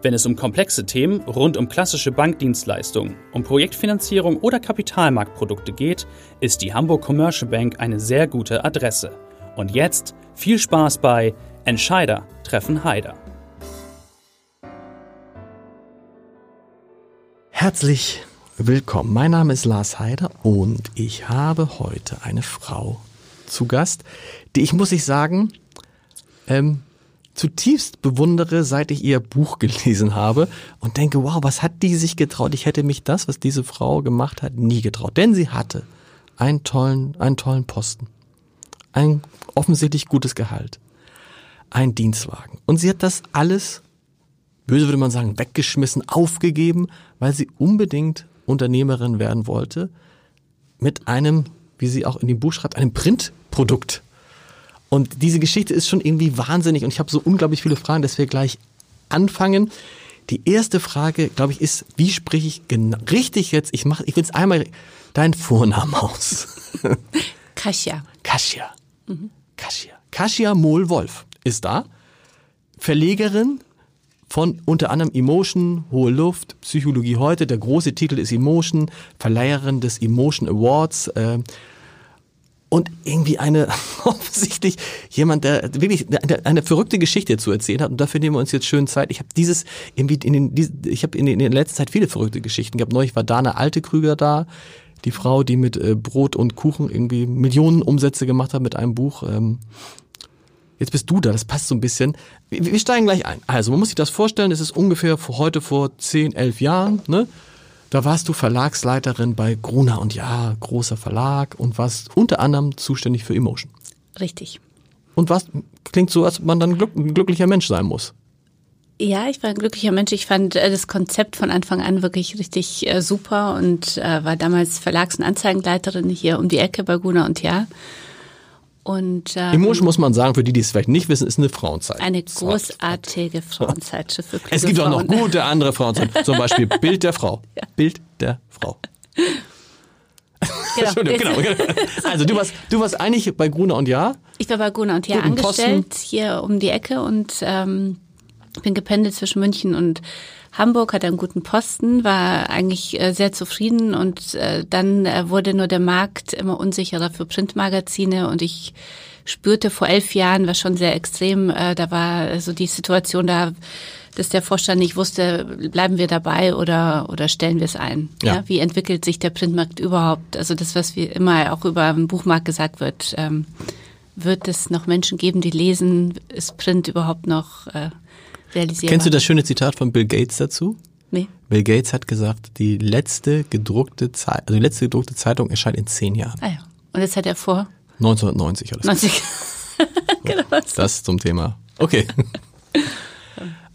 Wenn es um komplexe Themen rund um klassische Bankdienstleistungen, um Projektfinanzierung oder Kapitalmarktprodukte geht, ist die Hamburg Commercial Bank eine sehr gute Adresse. Und jetzt viel Spaß bei Entscheider treffen Heider. Herzlich willkommen. Mein Name ist Lars Heider und ich habe heute eine Frau zu Gast, die ich, muss ich sagen, ähm, zutiefst bewundere, seit ich ihr Buch gelesen habe und denke, wow, was hat die sich getraut? Ich hätte mich das, was diese Frau gemacht hat, nie getraut. Denn sie hatte einen tollen, einen tollen Posten, ein offensichtlich gutes Gehalt, ein Dienstwagen. Und sie hat das alles, böse würde man sagen, weggeschmissen, aufgegeben, weil sie unbedingt Unternehmerin werden wollte, mit einem, wie sie auch in dem Buch schreibt, einem Printprodukt. Und diese Geschichte ist schon irgendwie wahnsinnig und ich habe so unglaublich viele Fragen, dass wir gleich anfangen. Die erste Frage, glaube ich, ist, wie spreche ich genau richtig jetzt? Ich mache, ich will jetzt einmal deinen Vornamen aus. Kasia. Kasia. Mhm. Kasia. Kasia Mohl-Wolf ist da. Verlegerin von unter anderem Emotion, Hohe Luft, Psychologie heute. Der große Titel ist Emotion, Verleiherin des Emotion Awards. Äh, und irgendwie eine offensichtlich jemand, der wirklich eine, eine, verrückte Geschichte zu erzählen hat und dafür nehmen wir uns jetzt schön Zeit. Ich habe dieses irgendwie in den ich habe in, in der letzten Zeit viele verrückte Geschichten gehabt. Neulich war Dana Altekrüger da, die Frau, die mit äh, Brot und Kuchen irgendwie Millionen Umsätze gemacht hat mit einem Buch. Ähm, jetzt bist du da, das passt so ein bisschen. Wir, wir steigen gleich ein. Also man muss sich das vorstellen, es ist ungefähr vor, heute vor 10, 11 Jahren, ne? Da warst du Verlagsleiterin bei Gruner und Ja, großer Verlag und warst unter anderem zuständig für Emotion. Richtig. Und was klingt so, als man dann glück, ein glücklicher Mensch sein muss. Ja, ich war ein glücklicher Mensch. Ich fand äh, das Konzept von Anfang an wirklich richtig äh, super und äh, war damals Verlags- und Anzeigenleiterin hier um die Ecke bei Gruner und Ja. Und, ähm, Emotion muss man sagen, für die, die es vielleicht nicht wissen, ist eine Frauenzeit. Eine großartige Frauenzeitschrift für Es gibt auch noch gute andere Frauenzeitschriften, zum Beispiel Bild der Frau. Ja. Bild der Frau. Genau. genau. Also du warst, du warst eigentlich bei Gruner und Jahr? Ich war bei Gruner und Jahr angestellt, Posten. hier um die Ecke und ähm, bin gependelt zwischen München und Hamburg, hatte einen guten Posten, war eigentlich äh, sehr zufrieden und äh, dann äh, wurde nur der Markt immer unsicherer für Printmagazine und ich spürte vor elf Jahren, war schon sehr extrem, da war so die Situation da, dass der Vorstand nicht wusste, bleiben wir dabei oder, oder stellen wir es ein? Ja. ja. Wie entwickelt sich der Printmarkt überhaupt? Also das, was wir immer auch über den Buchmarkt gesagt wird, ähm, wird es noch Menschen geben, die lesen? Ist Print überhaupt noch äh, realisierbar. Kennst du das schöne Zitat von Bill Gates dazu? Nee. Bill Gates hat gesagt, die letzte gedruckte Zeit, also die letzte gedruckte Zeitung erscheint in zehn Jahren. Ah ja. Und jetzt hat er vor? 1990 alles. 90. genau. Das zum Thema. Okay.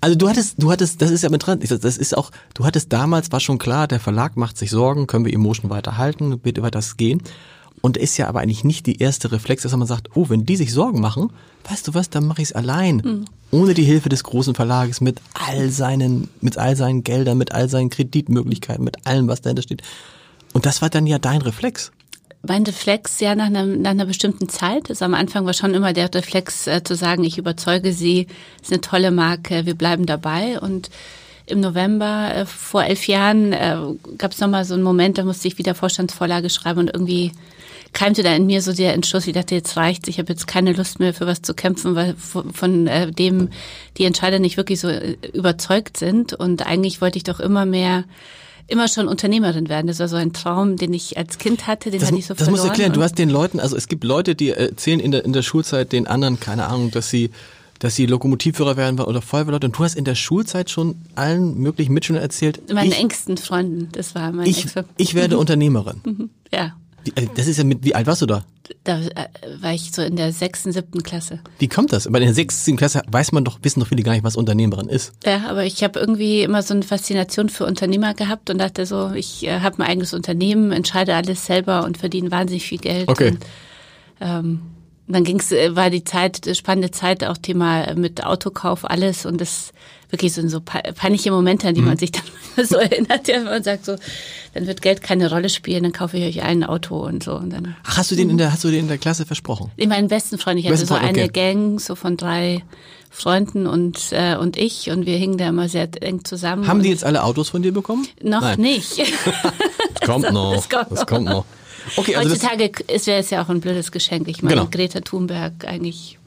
Also du hattest, du hattest, das ist ja mit dran, das ist auch, du hattest damals, war schon klar, der Verlag macht sich Sorgen, können wir Emotion weiterhalten, wird über das gehen. Und ist ja aber eigentlich nicht die erste Reflex, dass man sagt, oh, wenn die sich Sorgen machen, weißt du was, dann mache ich es allein. Mhm. Ohne die Hilfe des großen Verlages, mit all seinen, mit all seinen Geldern, mit all seinen Kreditmöglichkeiten, mit allem, was dahinter steht. Und das war dann ja dein Reflex. Mein Reflex, ja, nach einer, nach einer bestimmten Zeit. Also am Anfang war schon immer der Reflex äh, zu sagen, ich überzeuge sie, es ist eine tolle Marke, wir bleiben dabei. Und im November äh, vor elf Jahren äh, gab es nochmal so einen Moment, da musste ich wieder Vorstandsvorlage schreiben und irgendwie keimte da in mir so der Entschluss, ich dachte, jetzt reicht's, ich habe jetzt keine Lust mehr für was zu kämpfen, weil von, von äh, dem die Entscheider nicht wirklich so äh, überzeugt sind. Und eigentlich wollte ich doch immer mehr immer schon Unternehmerin werden. Das war so ein Traum, den ich als Kind hatte, den das, hatte ich so das verloren. Das musst du erklären. Du hast den Leuten, also es gibt Leute, die erzählen in der, in der Schulzeit den anderen, keine Ahnung, dass sie dass sie Lokomotivführer werden oder Feuerwehrleute. Und du hast in der Schulzeit schon allen möglichen Mitschülern erzählt. Meinen ich, engsten Freunden, das war mein Ich, ich werde. Unternehmerin. Ja. Äh, das ist ja mit, wie alt warst du da? Da äh, war ich so in der sechsten, siebten Klasse. Wie kommt das? Bei der sechsten, siebten Klasse weiß man doch, wissen doch viele gar nicht, was Unternehmerin ist. Ja, aber ich habe irgendwie immer so eine Faszination für Unternehmer gehabt und dachte so, ich äh, habe ein eigenes Unternehmen, entscheide alles selber und verdiene wahnsinnig viel Geld. Okay. Und, ähm, dann ging's, äh, war die Zeit, spannende Zeit, auch Thema mit Autokauf, alles und das wirklich so, so peinliche Momente, an die mhm. man sich dann so erinnert, ja, man sagt so, dann wird Geld keine Rolle spielen, dann kaufe ich euch ein Auto und so. Und dann, Ach, hast du den in der, hast du den in der Klasse versprochen? In meinen besten Freund, ich hatte so eine okay. Gang, so von drei Freunden und, äh, und ich und wir hingen da immer sehr eng zusammen. Haben die jetzt alle Autos von dir bekommen? Noch Nein. nicht. das kommt noch. Das kommt, das kommt noch. Okay, also Heutzutage ist wäre es ja auch ein blödes Geschenk. Ich meine, genau. Greta Thunberg eigentlich.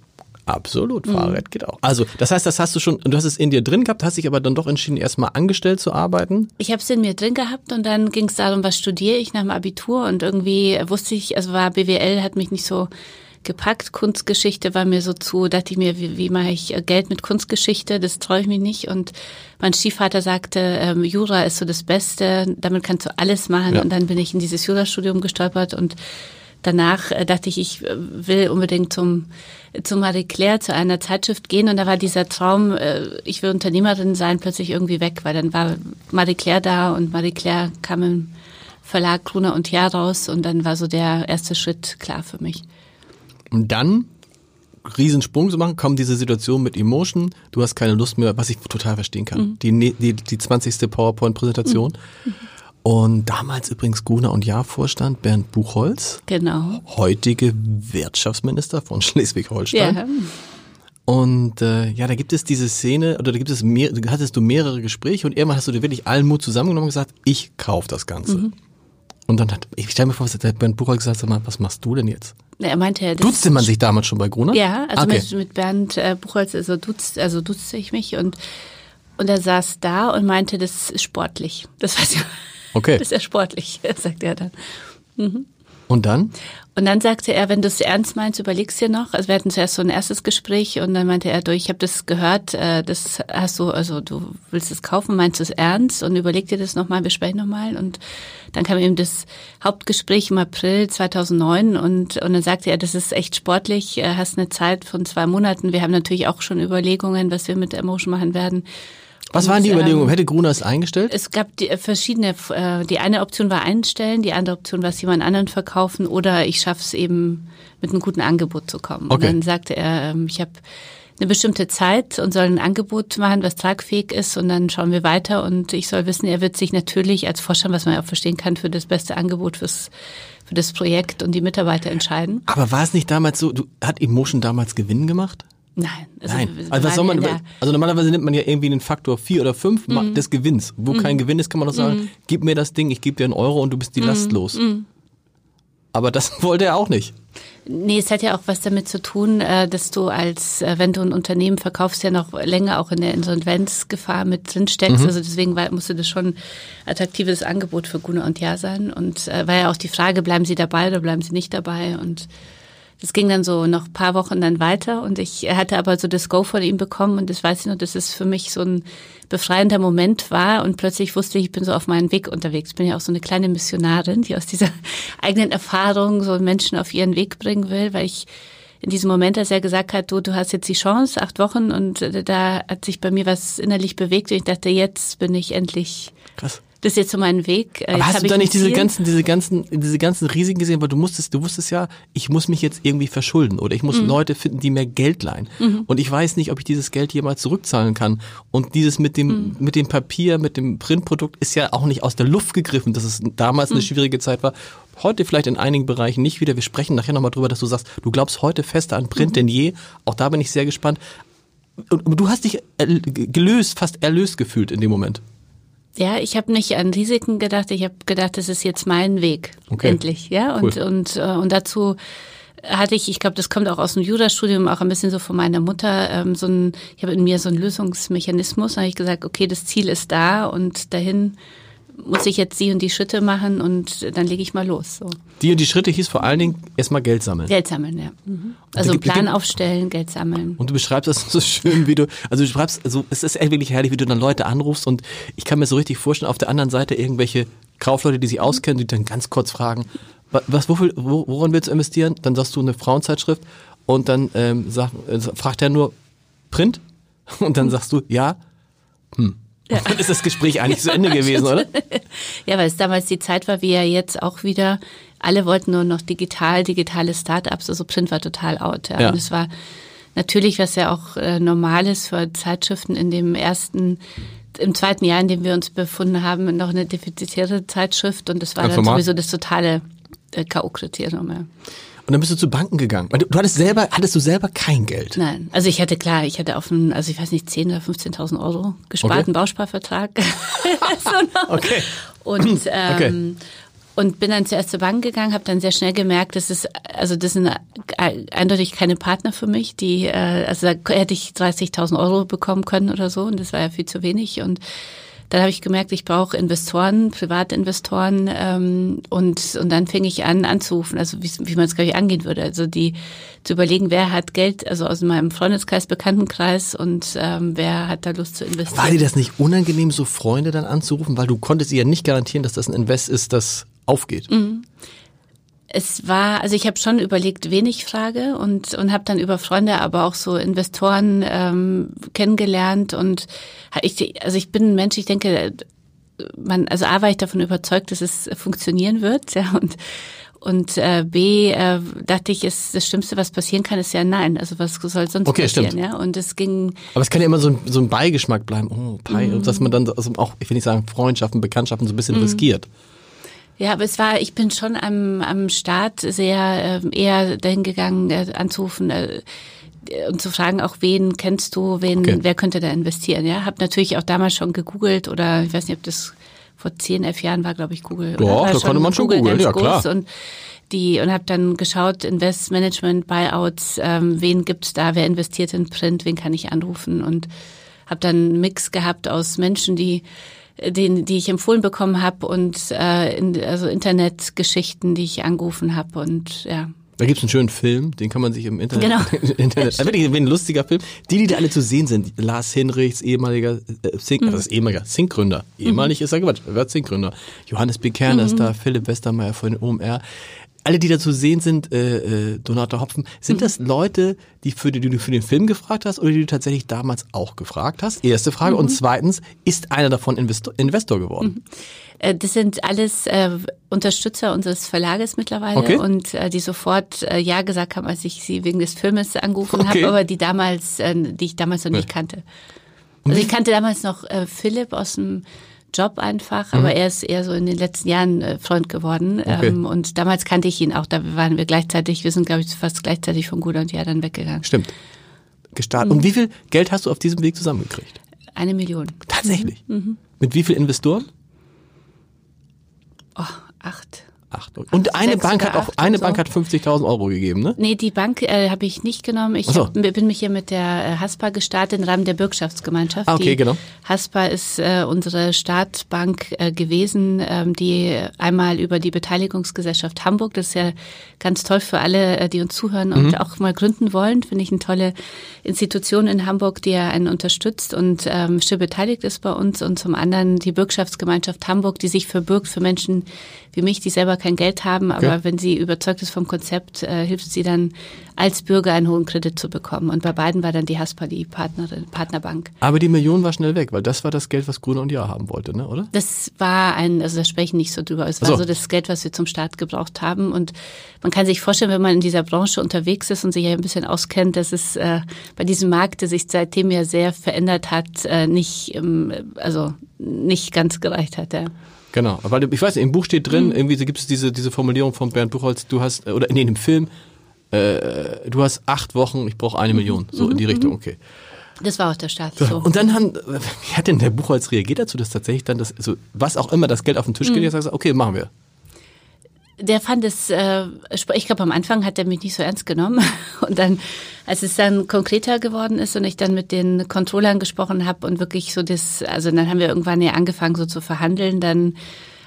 Absolut, Fahrrad mhm. geht auch. Also, das heißt, das hast du schon, du hast es in dir drin gehabt, hast dich aber dann doch entschieden, erstmal angestellt zu arbeiten? Ich habe es in mir drin gehabt und dann ging es darum, was studiere ich nach dem Abitur und irgendwie wusste ich, also war BWL, hat mich nicht so gepackt. Kunstgeschichte war mir so zu, dachte ich mir, wie, wie mache ich äh, Geld mit Kunstgeschichte? Das traue ich mir nicht. Und mein Stiefvater sagte, ähm, Jura ist so das Beste, damit kannst du alles machen. Ja. Und dann bin ich in dieses Jurastudium gestolpert und danach äh, dachte ich, ich äh, will unbedingt zum, zum Marie Claire, zu einer Zeitschrift gehen. Und da war dieser Traum, äh, ich will Unternehmerin sein, plötzlich irgendwie weg, weil dann war Marie Claire da und Marie Claire kam im Verlag Gruner und Jahr raus und dann war so der erste Schritt klar für mich. Und dann Riesensprung zu machen, kommt diese Situation mit Emotion, du hast keine Lust mehr, was ich total verstehen kann. Mhm. Die, ne, die, die 20. PowerPoint-Präsentation. Mhm. Und damals übrigens Guna und Jahr-Vorstand Bernd Buchholz. Genau. Heutige Wirtschaftsminister von Schleswig-Holstein. Ja. Und äh, ja, da gibt es diese Szene, oder da gibt es mehr, hattest du mehrere Gespräche und irgendwann hast du dir wirklich allen Mut zusammengenommen und gesagt, ich kauf das Ganze. Mhm. Und dann hat, ich stelle mir vor, was hat Bernd Buchholz gesagt, sag mal, was machst du denn jetzt? Er meinte, das Duzte man sich damals schon bei Gruner? Ja, also okay. mit, mit Bernd äh, Buchholz, also duzte, also duzte ich mich und, und er saß da und meinte, das ist sportlich. Das weiß ich. Okay. Das ist ja sportlich, sagt er dann. Mhm. Und dann? Und dann sagte er, wenn du es ernst meinst, überlegst dir noch. Also wir hatten zuerst so ein erstes Gespräch und dann meinte er, du, ich habe das gehört, äh, das hast du, also du willst es kaufen, meinst du es ernst und überleg dir das nochmal, wir sprechen nochmal. Und dann kam eben das Hauptgespräch im April 2009 und, und dann sagte er, das ist echt sportlich, äh, hast eine Zeit von zwei Monaten. Wir haben natürlich auch schon Überlegungen, was wir mit Emotion machen werden. Was waren die Überlegungen? Ähm, Hätte Gruner es eingestellt? Es gab die, äh, verschiedene, äh, die eine Option war einstellen, die andere Option war es jemand anderen verkaufen oder ich schaffe es eben mit einem guten Angebot zu kommen. Okay. Und dann sagte er, ähm, ich habe eine bestimmte Zeit und soll ein Angebot machen, was tragfähig ist und dann schauen wir weiter und ich soll wissen, er wird sich natürlich als Vorstand, was man ja auch verstehen kann, für das beste Angebot fürs für das Projekt und die Mitarbeiter entscheiden. Aber war es nicht damals so, du, hat Emotion damals Gewinn gemacht? Nein. Also Nein. Also, was soll man, also normalerweise nimmt man ja irgendwie den Faktor vier oder fünf mhm. des Gewinns. Wo mhm. kein Gewinn ist, kann man doch sagen, mhm. gib mir das Ding, ich gebe dir einen Euro und du bist die mhm. Last los. Mhm. Aber das wollte er auch nicht. Nee, es hat ja auch was damit zu tun, äh, dass du als, äh, wenn du ein Unternehmen verkaufst, ja noch länger auch in der Insolvenzgefahr mit drin steckst. Mhm. Also deswegen musste das schon attraktives Angebot für Gune und Ja sein. Und äh, war ja auch die Frage, bleiben sie dabei oder bleiben sie nicht dabei? Und das ging dann so noch paar Wochen dann weiter und ich hatte aber so das Go von ihm bekommen und das weiß ich noch, dass es für mich so ein befreiender Moment war und plötzlich wusste ich, ich bin so auf meinen Weg unterwegs. Ich bin ja auch so eine kleine Missionarin, die aus dieser eigenen Erfahrung so Menschen auf ihren Weg bringen will, weil ich in diesem Moment, als er gesagt hat, du, du hast jetzt die Chance, acht Wochen und da hat sich bei mir was innerlich bewegt und ich dachte, jetzt bin ich endlich Krass das ist jetzt so mein Weg. Äh, Aber hast du da nicht diese ganzen, diese ganzen, diese ganzen Risiken gesehen? Weil du musstest, du wusstest ja, ich muss mich jetzt irgendwie verschulden oder ich muss mhm. Leute finden, die mir Geld leihen. Mhm. Und ich weiß nicht, ob ich dieses Geld jemals zurückzahlen kann. Und dieses mit dem, mhm. mit dem Papier, mit dem Printprodukt ist ja auch nicht aus der Luft gegriffen, dass es damals eine mhm. schwierige Zeit war. Heute vielleicht in einigen Bereichen nicht wieder. Wir sprechen nachher nochmal drüber, dass du sagst, du glaubst heute fester an Print mhm. denn je. Auch da bin ich sehr gespannt. Und du hast dich gelöst, fast erlöst gefühlt in dem Moment. Ja, ich habe nicht an Risiken gedacht. Ich habe gedacht, das ist jetzt mein Weg. Okay. Endlich, ja. Und, cool. und, äh, und dazu hatte ich, ich glaube, das kommt auch aus dem Jurastudium, auch ein bisschen so von meiner Mutter, ähm, so ein, ich habe in mir so einen Lösungsmechanismus. Da habe ich gesagt, okay, das Ziel ist da und dahin muss ich jetzt die und die Schritte machen und dann lege ich mal los. So. Die und die Schritte hieß vor allen Dingen erstmal Geld sammeln. Geld sammeln, ja. Mhm. Also einen Plan aufstellen, Geld sammeln. Und du beschreibst das so schön, wie du, also du schreibst, also es ist echt wirklich herrlich, wie du dann Leute anrufst und ich kann mir so richtig vorstellen, auf der anderen Seite irgendwelche Kaufleute, die sich auskennen, die dann ganz kurz fragen, was, wofür, woran willst du investieren? Dann sagst du eine Frauenzeitschrift und dann ähm, sag, äh, fragt er nur Print und dann sagst du ja. Hm. Ja. Dann ist das Gespräch eigentlich zu Ende gewesen, oder? Ja, weil es damals die Zeit war, wie ja jetzt auch wieder. Alle wollten nur noch digital, digitale Startups. Also Print war total out. Ja. ja. Und es war natürlich, was ja auch äh, normal ist für Zeitschriften in dem ersten im zweiten Jahr, in dem wir uns befunden haben, noch eine defizitäre Zeitschrift und das war dann sowieso das totale äh, K.O.-Kriterium. Ja. Und dann bist du zu Banken gegangen. Du, du hattest selber, hattest du selber kein Geld? Nein. Also ich hatte klar, ich hatte auf einen, also ich weiß nicht, 10.000 oder 15.000 Euro gesparten okay. Bausparvertrag. so okay. Und, ähm, okay. und bin dann zuerst zur Bank gegangen, habe dann sehr schnell gemerkt, das ist, also das sind eindeutig keine Partner für mich, die, äh, also da hätte ich 30.000 Euro bekommen können oder so und das war ja viel zu wenig und dann habe ich gemerkt, ich brauche Investoren, Privatinvestoren ähm, und, und dann fing ich an anzurufen, also wie, wie man es, glaube ich, angehen würde. Also die zu überlegen, wer hat Geld, also aus meinem Freundeskreis, Bekanntenkreis und ähm, wer hat da Lust zu investieren. War dir das nicht unangenehm, so Freunde dann anzurufen, weil du konntest ihr ja nicht garantieren, dass das ein Invest ist, das aufgeht? Mhm es war, also ich habe schon überlegt, wen ich frage und, und habe dann über Freunde, aber auch so Investoren ähm, kennengelernt und ich, also ich bin ein Mensch, ich denke, man, also A war ich davon überzeugt, dass es funktionieren wird, ja, und und äh, B äh, dachte ich, ist das Schlimmste, was passieren kann, ist ja nein. Also was soll sonst okay, passieren? Stimmt. Ja, und es ging. Aber es kann ja immer so ein, so ein Beigeschmack bleiben. Oh, Pie, mhm. dass man dann also auch, ich will nicht sagen Freundschaften, Bekanntschaften so ein bisschen mhm. riskiert. Ja, aber es war, ich bin schon am, am Start sehr äh, eher dahin gegangen, äh, anzurufen äh, und zu fragen, auch wen kennst du, wen, okay. wer könnte da investieren. Ja, habe natürlich auch damals schon gegoogelt oder ich weiß nicht, ob das vor zehn, elf Jahren war, glaube ich, Google. Doch, da konnte man schon googeln, ja klar. Und die und habe dann geschaut, Investmanagement, Buyouts, ähm, wen gibt's da, wer investiert in Print, wen kann ich anrufen und habe dann einen Mix gehabt aus Menschen, die den, die ich empfohlen bekommen habe und äh, in, also Internetgeschichten, die ich angerufen habe und ja. Da gibt's einen schönen Film, den kann man sich im Internet. Genau. Internet wirklich ein lustiger Film. Die, die da alle zu sehen sind, Lars Hinrichs, ehemaliger äh, Sync, mhm. also ehemaliger Sync-Gründer. Ehemalig mhm. ist er Quatsch, er wird Sync-Gründer. Johannes Bekerner mhm. ist da, Philipp Westermeier von OMR alle, die da zu sehen sind, äh, äh, Donata Hopfen, sind mhm. das Leute, die, für, die, die du für den Film gefragt hast oder die du tatsächlich damals auch gefragt hast? Erste Frage. Mhm. Und zweitens, ist einer davon Investor, Investor geworden? Mhm. Äh, das sind alles äh, Unterstützer unseres Verlages mittlerweile okay. und äh, die sofort äh, ja gesagt haben, als ich sie wegen des Filmes angerufen okay. habe, aber die damals, äh, die ich damals noch nicht kannte. Also ich kannte damals noch äh, Philipp aus dem Job einfach, mhm. aber er ist eher so in den letzten Jahren äh, Freund geworden. Okay. Ähm, und damals kannte ich ihn auch, da waren wir gleichzeitig, wir sind, glaube ich, fast gleichzeitig von Guda und Ja dann weggegangen. Stimmt. Gestartet. Mhm. Und wie viel Geld hast du auf diesem Weg zusammengekriegt? Eine Million. Tatsächlich? Mhm. Mit wie viel Investoren? Oh, acht. Acht. Und eine Bank hat auch eine so. Bank hat 50.000 Euro gegeben, ne? Nee, die Bank äh, habe ich nicht genommen. Ich so. hab, bin mich hier mit der äh, HASPA gestartet im Rahmen der Bürgschaftsgemeinschaft. Ah, okay, die genau. HASPA ist äh, unsere Staatsbank äh, gewesen, ähm, die einmal über die Beteiligungsgesellschaft Hamburg, das ist ja ganz toll für alle, äh, die uns zuhören und mhm. auch mal gründen wollen, finde ich eine tolle Institution in Hamburg, die ja einen unterstützt und ähm, still beteiligt ist bei uns und zum anderen die Bürgschaftsgemeinschaft Hamburg, die sich verbirgt für Menschen wie mich, die selber kein Geld haben, aber okay. wenn sie überzeugt ist vom Konzept, äh, hilft sie dann als Bürger einen hohen Kredit zu bekommen. Und bei beiden war dann die Haspa die Partnerin, Partnerbank. Aber die Million war schnell weg, weil das war das Geld, was Grüne und Ja haben wollte, ne, oder? Das war ein, also da sprechen nicht so drüber. Es war so. so das Geld, was wir zum Start gebraucht haben. Und man kann sich vorstellen, wenn man in dieser Branche unterwegs ist und sich ein bisschen auskennt, dass es äh, bei diesem Markt, der sich seitdem ja sehr verändert hat, äh, nicht, ähm, also nicht ganz gereicht hat. Ja. Genau, weil ich weiß, im Buch steht drin, mhm. irgendwie gibt es diese, diese Formulierung von Bernd Buchholz, du hast, oder nee, in dem Film, äh, du hast acht Wochen, ich brauche eine mhm. Million, so in die mhm. Richtung, okay. Das war auch der Start. So. Und dann haben, wie hat denn der Buchholz reagiert dazu, dass tatsächlich dann das, also was auch immer das Geld auf den Tisch geht, mhm. sagt, okay, machen wir. Der fand es, äh, ich glaube am Anfang hat er mich nicht so ernst genommen. Und dann, als es dann konkreter geworden ist und ich dann mit den Controllern gesprochen habe und wirklich so das, also dann haben wir irgendwann ja angefangen so zu verhandeln, dann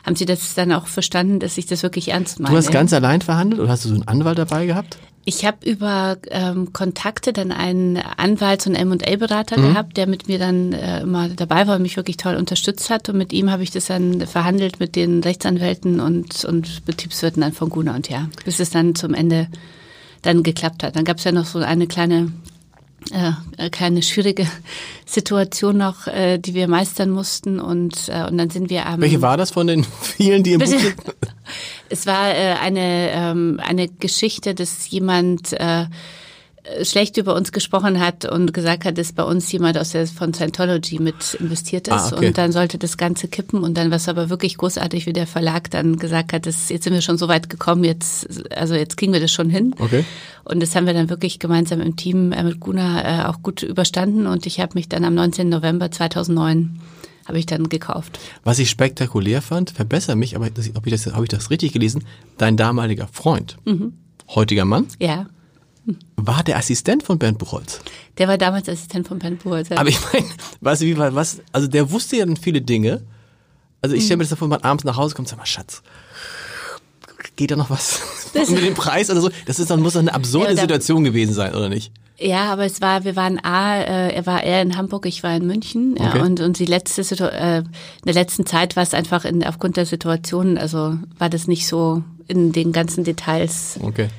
haben Sie das dann auch verstanden, dass ich das wirklich ernst meine? Du hast ganz allein verhandelt oder hast du so einen Anwalt dabei gehabt? Ich habe über ähm, Kontakte dann einen Anwalts- und M&A-Berater mhm. gehabt, der mit mir dann äh, immer dabei war und mich wirklich toll unterstützt hat. Und mit ihm habe ich das dann verhandelt mit den Rechtsanwälten und, und Betriebswirten dann von Guna und ja, bis es dann zum Ende dann geklappt hat. Dann gab es ja noch so eine kleine äh, keine schwierige Situation noch, äh, die wir meistern mussten und äh, und dann sind wir am Welche war das von den vielen, die im Buch sind? Es war äh, eine ähm, eine Geschichte, dass jemand äh, schlecht über uns gesprochen hat und gesagt hat, dass bei uns jemand aus der von Scientology mit investiert ah, ist ah, okay. und dann sollte das Ganze kippen und dann war es aber wirklich großartig, wie der Verlag dann gesagt hat, dass jetzt sind wir schon so weit gekommen, jetzt also jetzt kriegen wir das schon hin. Okay. Und das haben wir dann wirklich gemeinsam im Team äh, mit Guna äh, auch gut überstanden und ich habe mich dann am 19. November 2009 habe ich dann gekauft. Was ich spektakulär fand, verbessere mich, aber das, ob ich das, habe ich das richtig gelesen? Dein damaliger Freund, mhm. heutiger Mann? Ja war der Assistent von Bernd Buchholz. Der war damals Assistent von Bernd Buchholz. Ja. Aber ich meine, weißt du, wie war was? Also der wusste ja dann viele Dinge. Also ich stelle mir das davor, wenn man abends nach Hause kommt, sag mal, Schatz, geht da noch was das mit dem Preis oder so? Das ist dann muss doch eine absurde ja, Situation gewesen sein, oder nicht? Ja, aber es war, wir waren A, äh, er war eher in Hamburg, ich war in München, ja, okay. und und die letzte äh, in der letzten Zeit war es einfach in, aufgrund der Situation, also war das nicht so in den ganzen Details. Okay.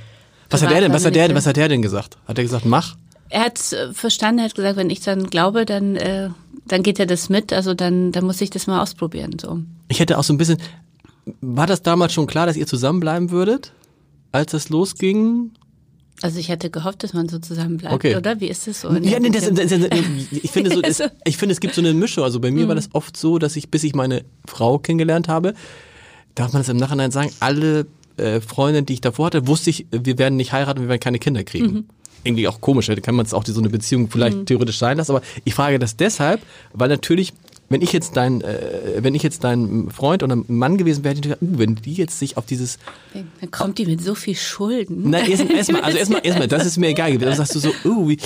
Was hat er denn, was hat der, was hat er denn gesagt? Hat er gesagt, mach? Er hat äh, verstanden, er hat gesagt, wenn ich dann glaube, dann, äh, dann geht er das mit, also dann, dann muss ich das mal ausprobieren, so. Ich hätte auch so ein bisschen, war das damals schon klar, dass ihr zusammenbleiben würdet, als das losging? Also ich hätte gehofft, dass man so zusammenbleibt, okay. oder? Wie ist das so? Ja, nee, das, das, das, ich finde so, es, ich finde es gibt so eine Mischung. Also bei mir mhm. war das oft so, dass ich, bis ich meine Frau kennengelernt habe, darf man das im Nachhinein sagen, alle äh, Freundin, die ich davor hatte, wusste ich, wir werden nicht heiraten, wir werden keine Kinder kriegen. Mhm. Irgendwie auch komisch, da kann man es auch so eine Beziehung vielleicht mhm. theoretisch sein lassen, aber ich frage das deshalb, weil natürlich wenn ich jetzt dein, äh, wenn ich jetzt dein Freund oder Mann gewesen wäre, hätte ich uh, wenn die jetzt sich auf dieses. Dann kommt die mit so viel Schulden. Nein, erstmal, erst also erstmal, erstmal, das ist mir egal gewesen. Dann sagst du so, uh, wie,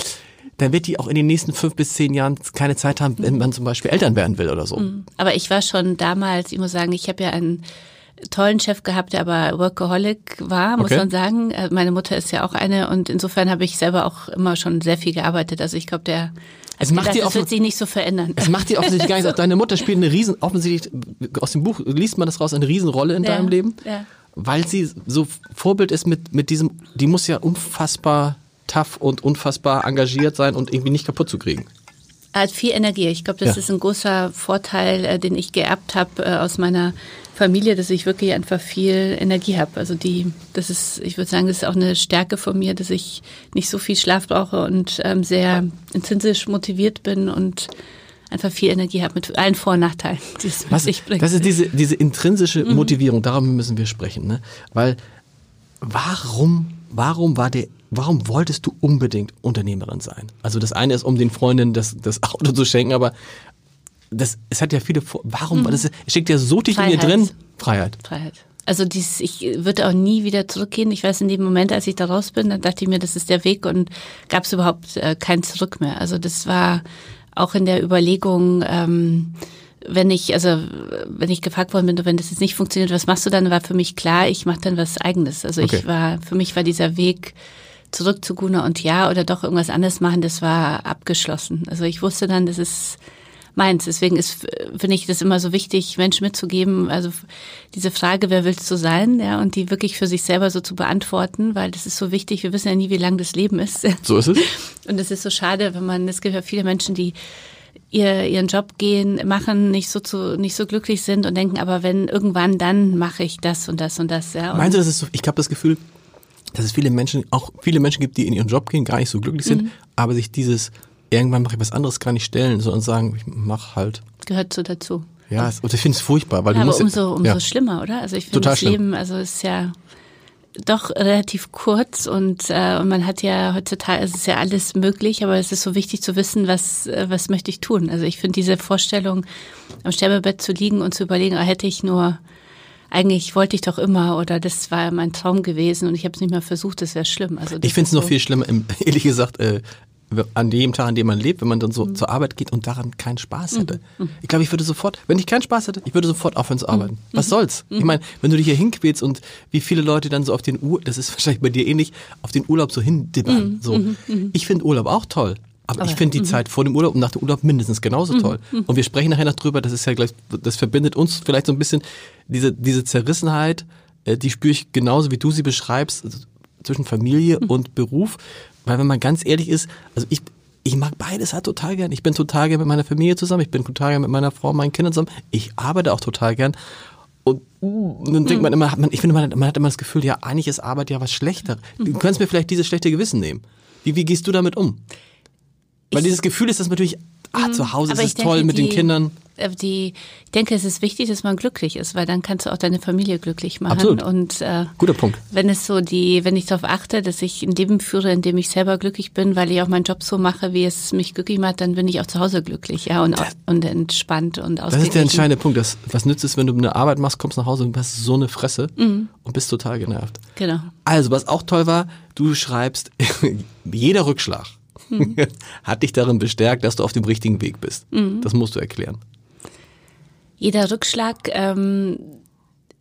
dann wird die auch in den nächsten fünf bis zehn Jahren keine Zeit haben, wenn man zum Beispiel Eltern werden will oder so. Mhm. Aber ich war schon damals, ich muss sagen, ich habe ja einen tollen Chef gehabt, der aber Workaholic war, muss okay. man sagen. Äh, meine Mutter ist ja auch eine und insofern habe ich selber auch immer schon sehr viel gearbeitet. Also ich glaube, der es macht gedacht, das wird sich nicht so verändern. Es macht dir offensichtlich gar nichts. Deine Mutter spielt eine riesen, offensichtlich, aus dem Buch liest man das raus, eine Riesenrolle in ja, deinem Leben. Ja. Weil sie so Vorbild ist mit, mit diesem, die muss ja unfassbar tough und unfassbar engagiert sein und irgendwie nicht kaputt zu kriegen. Er hat viel Energie. Ich glaube, das ja. ist ein großer Vorteil, äh, den ich geerbt habe äh, aus meiner Familie, dass ich wirklich einfach viel Energie habe. Also die, das ist, ich würde sagen, das ist auch eine Stärke von mir, dass ich nicht so viel Schlaf brauche und ähm, sehr intrinsisch motiviert bin und einfach viel Energie habe mit allen Vor- und Nachteilen, die es mit sich bringt. Das ist diese, diese intrinsische mhm. Motivierung, darum müssen wir sprechen. Ne? Weil warum, warum war der warum wolltest du unbedingt Unternehmerin sein? Also das eine ist, um den Freundinnen das, das Auto zu schenken, aber das, es hat ja viele, warum, mhm. das steckt ja so tief in dir drin. Freiheit. Freiheit. Also dies, ich würde auch nie wieder zurückgehen. Ich weiß, in dem Moment, als ich da raus bin, dann dachte ich mir, das ist der Weg und gab es überhaupt äh, kein Zurück mehr. Also das war auch in der Überlegung, ähm, wenn ich, also wenn ich gefragt worden bin, wenn das jetzt nicht funktioniert, was machst du dann, war für mich klar, ich mache dann was eigenes. Also okay. ich war, für mich war dieser Weg zurück zu Guna und ja oder doch irgendwas anderes machen, das war abgeschlossen. Also ich wusste dann, das ist meins. Deswegen ist, finde ich das immer so wichtig, Menschen mitzugeben, also diese Frage, wer willst du sein, ja, und die wirklich für sich selber so zu beantworten, weil das ist so wichtig. Wir wissen ja nie, wie lang das Leben ist. So ist es. Und es ist so schade, wenn man, es gibt ja viele Menschen, die ihr, ihren Job gehen, machen, nicht so zu, nicht so glücklich sind und denken, aber wenn irgendwann, dann mache ich das und das und das, ja. Und Meinst du, das ist so, ich habe das Gefühl, dass es viele Menschen, auch viele Menschen gibt, die in ihren Job gehen, gar nicht so glücklich sind, mhm. aber sich dieses irgendwann mache ich was anderes gar nicht stellen, sondern sagen, ich mach halt. Gehört so dazu. Ja, es, und ich finde es furchtbar, weil ja, du aber musst umso, umso ja. schlimmer, oder? Also ich finde das schlimm. Leben, also ist ja doch relativ kurz und, äh, und man hat ja heutzutage, es ist ja alles möglich, aber es ist so wichtig zu wissen, was, äh, was möchte ich tun. Also ich finde diese Vorstellung, am Sterbebett zu liegen und zu überlegen, ah, hätte ich nur, eigentlich wollte ich doch immer oder das war mein Traum gewesen und ich habe es nicht mehr versucht, das wäre schlimm. Also ich finde es noch so viel schlimmer, ehrlich gesagt, äh, an dem Tag, an dem man lebt, wenn man dann so mhm. zur Arbeit geht und daran keinen Spaß hätte. Mhm. Ich glaube, ich würde sofort, wenn ich keinen Spaß hätte, ich würde sofort aufhören zu arbeiten. Mhm. Was soll's? Ich meine, wenn du dich hier hinquälst und wie viele Leute dann so auf den Urlaub, das ist wahrscheinlich bei dir ähnlich, auf den Urlaub so hindippern. So. Ich finde Urlaub auch toll. Aber, aber ich finde die mhm. Zeit vor dem Urlaub und nach dem Urlaub mindestens genauso mhm. toll. Mhm. Und wir sprechen nachher noch drüber, das ist ja gleich, das verbindet uns vielleicht so ein bisschen diese, diese Zerrissenheit, äh, die spüre ich genauso wie du sie beschreibst, also zwischen Familie mhm. und Beruf. Weil wenn man ganz ehrlich ist, also ich, ich mag beides halt total gern. Ich bin total gern mit meiner Familie zusammen, ich bin total gern mit meiner Frau, meinen Kindern zusammen. Ich arbeite auch total gern. Und, und dann denkt man immer, man, ich finde, man, man, hat immer das Gefühl, ja, eigentlich ist Arbeit ja was Schlechteres. Du könntest mir vielleicht dieses schlechte Gewissen nehmen. Wie, wie gehst du damit um? Weil dieses Gefühl ist das natürlich, ah, zu Hause ist es toll mit die, den Kindern. Äh, die, ich denke, es ist wichtig, dass man glücklich ist, weil dann kannst du auch deine Familie glücklich machen. Absolut. Und äh, guter Punkt. Wenn es so die, wenn ich darauf achte, dass ich ein Leben führe, in dem ich selber glücklich bin, weil ich auch meinen Job so mache, wie es mich glücklich macht, dann bin ich auch zu Hause glücklich, ja, und, das, und entspannt und ausgeglichen. Das ist der entscheidende Punkt. Das, was nützt es, wenn du eine Arbeit machst, kommst nach Hause und hast so eine Fresse mhm. und bist total genervt. Genau. Also, was auch toll war, du schreibst jeder Rückschlag mhm. hat dich darin bestärkt, dass du auf dem richtigen Weg bist. Mhm. Das musst du erklären. Jeder Rückschlag, ähm,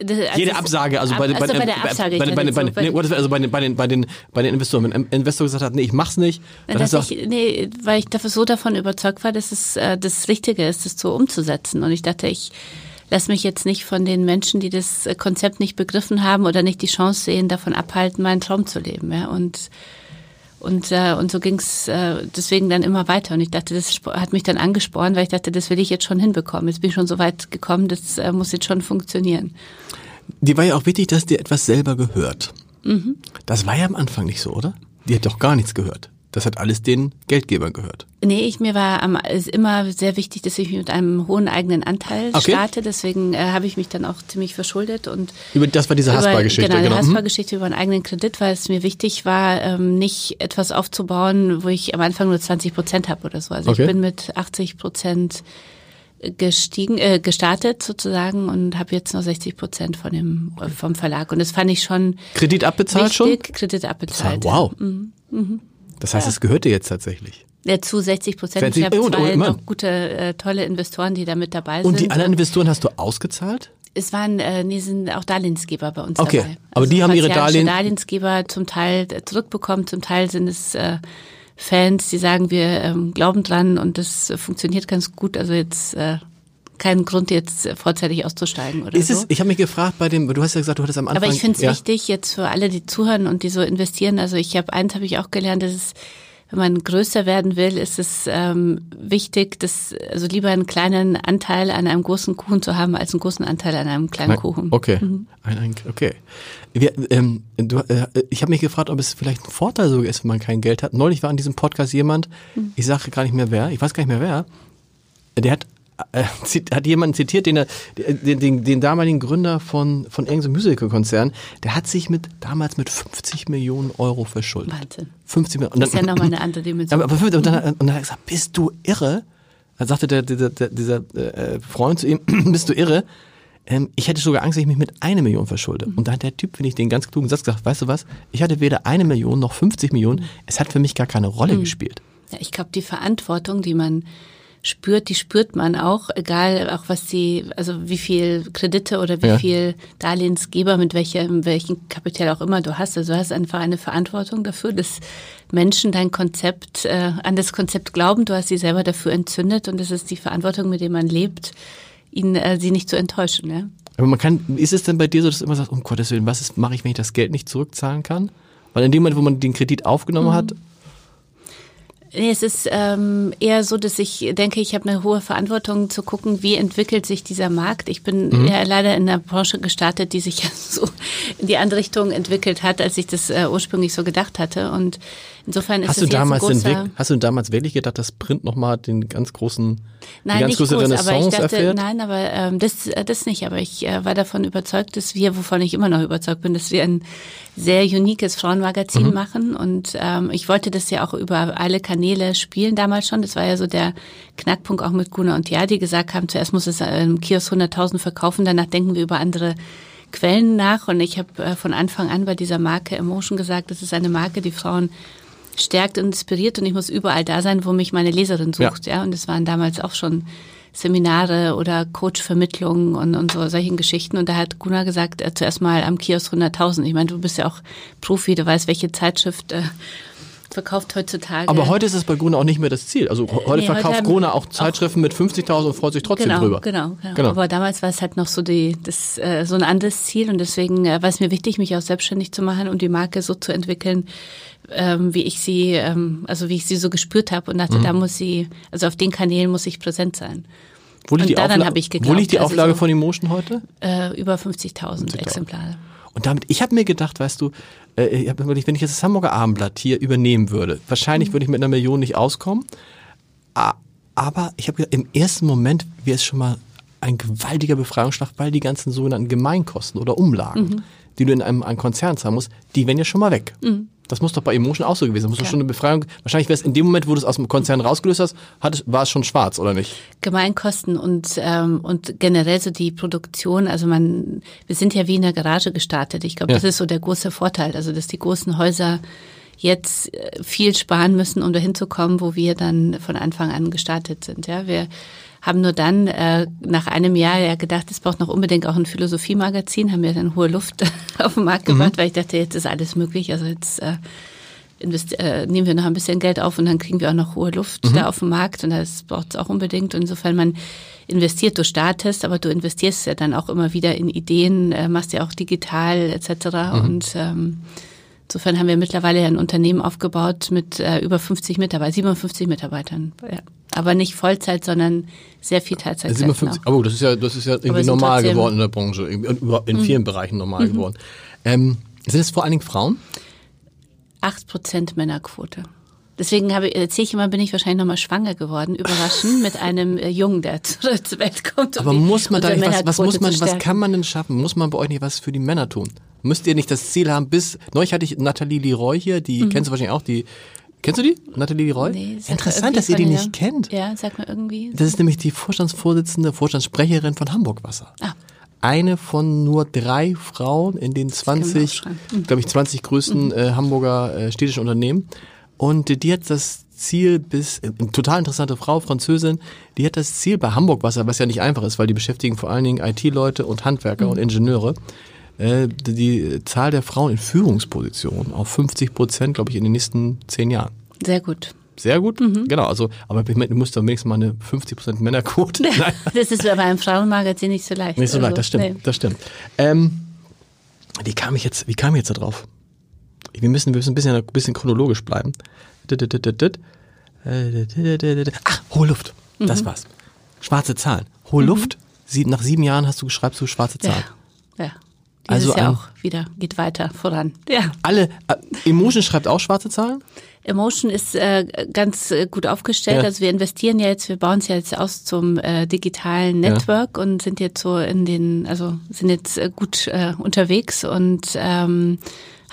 also Jede Absage, also bei, also bei, der Absage, bei, bei, bei, nee, also bei, den, bei, den, bei, den, bei den Investoren. Wenn ein Investor gesagt hat, nee, ich mach's nicht, dann hast du ich, nee, weil ich dafür so davon überzeugt war, dass es äh, das Richtige ist, das so umzusetzen. Und ich dachte, ich lass mich jetzt nicht von den Menschen, die das Konzept nicht begriffen haben oder nicht die Chance sehen, davon abhalten, meinen Traum zu leben. Ja? Und und, äh, und so ging's äh, deswegen dann immer weiter. Und ich dachte, das hat mich dann angespornt, weil ich dachte, das will ich jetzt schon hinbekommen. Jetzt bin ich schon so weit gekommen, das äh, muss jetzt schon funktionieren. Dir war ja auch wichtig, dass dir etwas selber gehört. Mhm. Das war ja am Anfang nicht so, oder? Die hat doch gar nichts gehört. Das hat alles den Geldgebern gehört. Nee, ich, mir war am, ist immer sehr wichtig, dass ich mit einem hohen eigenen Anteil okay. starte. Deswegen äh, habe ich mich dann auch ziemlich verschuldet. und über Das war diese Haspa-Geschichte. Genau, die genau. Haspa-Geschichte über einen eigenen Kredit, weil es mir wichtig war, ähm, nicht etwas aufzubauen, wo ich am Anfang nur 20 Prozent habe oder so. Also okay. ich bin mit 80 Prozent gestiegen, äh, gestartet sozusagen und habe jetzt noch 60 Prozent von dem vom Verlag und das fand ich schon Kredit abbezahlt wichtig. schon Kredit abbezahlt. Wow. Mhm. Mhm. Das heißt, ja. es gehört dir jetzt tatsächlich. Ja, zu 60 Prozent. Ich habe oh, zwei noch gute, äh, tolle Investoren, die da mit dabei sind. Und die anderen Investoren hast du ausgezahlt? Es waren, äh, nee, sind auch Darlehensgeber bei uns okay. dabei. Aber also die haben ihre Darlehen Darlehensgeber zum Teil zurückbekommen, zum Teil sind es äh, Fans, die sagen, wir ähm, glauben dran und das funktioniert ganz gut. Also jetzt äh, keinen Grund, jetzt vorzeitig auszusteigen oder ist so. Es, ich habe mich gefragt bei dem, du hast ja gesagt, du hattest am Anfang. Aber ich finde es ja. wichtig jetzt für alle, die zuhören und die so investieren. Also ich habe eins habe ich auch gelernt, dass es wenn man größer werden will, ist es ähm, wichtig, dass also lieber einen kleinen Anteil an einem großen Kuchen zu haben, als einen großen Anteil an einem kleinen Kuchen. Okay, mhm. ein, ein, okay. Wir, ähm, du, äh, ich habe mich gefragt, ob es vielleicht ein Vorteil sogar ist, wenn man kein Geld hat. Neulich war in diesem Podcast jemand, mhm. ich sage gar nicht mehr wer, ich weiß gar nicht mehr wer, der hat äh, hat jemand zitiert, den, den, den, den damaligen Gründer von, von irgendeinem Musical-Konzern, der hat sich mit, damals mit 50 Millionen Euro verschuldet. Wahnsinn. 50 Millionen. das ist ja nochmal eine andere Dimension. Aber, aber, und, dann, und dann hat er gesagt, bist du irre? Dann sagte der, dieser, dieser äh, Freund zu ihm, bist du irre? Ähm, ich hätte sogar Angst, dass ich mich mit einer Million verschulde. Mhm. Und da hat der Typ, finde ich, den ganz klugen Satz gesagt, weißt du was, ich hatte weder eine Million noch 50 Millionen, es hat für mich gar keine Rolle mhm. gespielt. Ja, ich glaube, die Verantwortung, die man spürt, die spürt man auch, egal auch was sie, also wie viel Kredite oder wie ja. viel Darlehensgeber mit welchem, welchem Kapital auch immer du hast. Also du hast einfach eine Verantwortung dafür, dass Menschen dein Konzept, äh, an das Konzept glauben, du hast sie selber dafür entzündet und das ist die Verantwortung, mit der man lebt, ihnen äh, sie nicht zu enttäuschen. Ja? Aber man kann, ist es denn bei dir so, dass du immer sagst, um Gottes Willen, was mache ich, wenn ich das Geld nicht zurückzahlen kann? Weil in dem Moment, wo man den Kredit aufgenommen mhm. hat, es ist ähm, eher so, dass ich denke, ich habe eine hohe Verantwortung zu gucken, wie entwickelt sich dieser Markt. Ich bin mhm. ja leider in einer Branche gestartet, die sich ja so in die andere Richtung entwickelt hat, als ich das äh, ursprünglich so gedacht hatte. Und insofern ist hast es du damals ein großer, Hast du damals wirklich gedacht, dass Print nochmal den ganz großen Nein, die ganz große groß, Renaissance aber ich dachte, erfährt? nein, aber ähm, das, äh, das nicht. Aber ich äh, war davon überzeugt, dass wir, wovon ich immer noch überzeugt bin, dass wir ein sehr uniques Frauenmagazin Mhm. machen. Und ähm, ich wollte das ja auch über alle Kanäle spielen damals schon. Das war ja so der Knackpunkt auch mit Guna und Ja, die gesagt haben, zuerst muss es im Kiosk 100.000 verkaufen, danach denken wir über andere Quellen nach. Und ich habe äh, von Anfang an bei dieser Marke Emotion gesagt, das ist eine Marke, die Frauen stärkt und inspiriert und ich muss überall da sein, wo mich meine Leserin sucht. Ja, und es waren damals auch schon Seminare oder Coachvermittlungen und, und so solchen Geschichten. Und da hat Gunnar gesagt, äh, zuerst mal am Kiosk 100.000. Ich meine, du bist ja auch Profi, du weißt, welche Zeitschrift äh, verkauft heutzutage. Aber heute ist es bei Gruner auch nicht mehr das Ziel. Also heute Nee, heute verkauft haben- Gruner auch Zeitschriften mit 50.000 und freut sich trotzdem genau, drüber. Genau, genau, Genau. Aber damals war es halt noch so die, das, äh, so ein anderes Ziel und deswegen äh, war es mir wichtig, mich auch selbstständig zu machen und die Marke so zu entwickeln, ähm, wie ich sie, ähm, also wie ich sie so gespürt habe und Mhm. dachte, da muss sie, also auf den Kanälen muss ich präsent sein. Wo liegt, Und die, Aufla ich wo geglaubt, liegt die also Auflage so- von Emotion heute? Äh, über 50.000 Exemplare. Und damit, ich habe mir gedacht, weißt du, äh, wenn ich jetzt das Hamburger Abendblatt hier übernehmen würde, wahrscheinlich würde ich mit einer Million nicht auskommen. Aber ich habe gedacht, im ersten Moment wäre es schon mal ein gewaltiger Befreiungsschlag, weil die ganzen sogenannten Gemeinkosten oder Umlagen, die du in einem, einem Konzern zahlen musst, die wären ja schon mal weg. Das muss doch bei Emotion auch so gewesen sein. Muss doch schon eine Befreiung. Wahrscheinlich wäre es in dem Moment, wo du es aus dem Konzern rausgelöst hast, hat war es schon schwarz, oder nicht? Gemeinkosten und ähm, und generell so die Produktion. Also man, wir sind ja wie in der Garage gestartet. Ich glaube, Ja. das ist so der große Vorteil. Also dass die großen Häuser jetzt äh, viel sparen müssen, um dahin zu kommen, wo wir dann von Anfang an gestartet sind. Ja, wir haben nur dann äh, nach einem Jahr ja gedacht, es braucht noch unbedingt auch ein Philosophiemagazin, haben wir dann hohe Luft auf den Markt gebracht, weil ich dachte, jetzt ist alles möglich. Also jetzt äh, äh, nehmen wir noch ein bisschen Geld auf und dann kriegen wir auch noch hohe Luft da auf dem Markt und das braucht es auch unbedingt. Und insofern man investiert, du startest, aber du investierst ja dann auch immer wieder in Ideen, äh, machst ja auch digital etc. Und ähm, insofern haben wir mittlerweile ja ein Unternehmen aufgebaut mit äh, über 50 Mitarbeitern, 57 Mitarbeitern. Ja. Aber nicht Vollzeit, sondern sehr viel Teilzeit. 57, aber gut, das ist ja, das ist ja irgendwie normal trotzdem- Mhm. geworden in der Branche, in vielen Bereichen normal geworden. Ähm, sind es vor allen Dingen Frauen? 8% Männerquote. Deswegen habe, erzähle ich immer, bin ich wahrscheinlich nochmal schwanger geworden, überraschend, mit einem äh, Jungen, der zur, Welt kommt. Aber muss man da nicht, was, was muss man, was kann man denn schaffen? Muss man bei euch nicht was für die Männer tun? Müsst ihr nicht das Ziel haben, bis, neulich hatte ich Nathalie Leroy hier, die kennst du wahrscheinlich auch, die, kennst du die? Nathalie Leroy? Mhm. Nee, Interessant, dass ihr die nicht kennt. Ja, sag mal irgendwie. Das ist nämlich die Vorstandsvorsitzende, Vorstandssprecherin von Hamburg Wasser. Ah. Eine von nur drei Frauen in den 20, aufschreiben. Mhm. glaube ich, 20 größten äh, Hamburger äh, städtischen Unternehmen. Und äh, die hat das Ziel bis, äh, total interessante Frau, Französin, die hat das Ziel bei Hamburg Wasser, was ja nicht einfach ist, weil die beschäftigen vor allen Dingen IT-Leute und Handwerker und Ingenieure, äh, die, Zahl der Frauen in Führungspositionen auf 50 Prozent, glaube ich, in den nächsten zehn Jahren. Sehr gut. Sehr gut, Mhm. genau. Also, aber ich meine, du musst doch wenigstens mal eine 50% Männerquote. Nein, Das ist bei einem Frauenmagazin nicht so leicht. nicht so Also, leicht, das stimmt, nee. das stimmt. Ähm, wie kam ich jetzt, wie kam ich jetzt da drauf? Wir müssen, wir müssen ein bisschen, ein bisschen chronologisch bleiben. Ach, hohe Luft. Mhm. Das war's. Schwarze Zahlen. Hohe Luft. Sie, nach sieben Jahren hast du schreibst du schwarze Zahlen. Ja, ja. Also Dieses Jahr ein- auch wieder, geht weiter voran. Ja. Alle, äh, Emotion schreibt auch schwarze Zahlen? Emotion ist äh, ganz äh, gut aufgestellt. Ja. Also wir investieren ja jetzt, wir bauen es ja jetzt aus zum äh, digitalen Ja. Network und sind jetzt so in den, also sind jetzt äh, gut äh, unterwegs und ähm,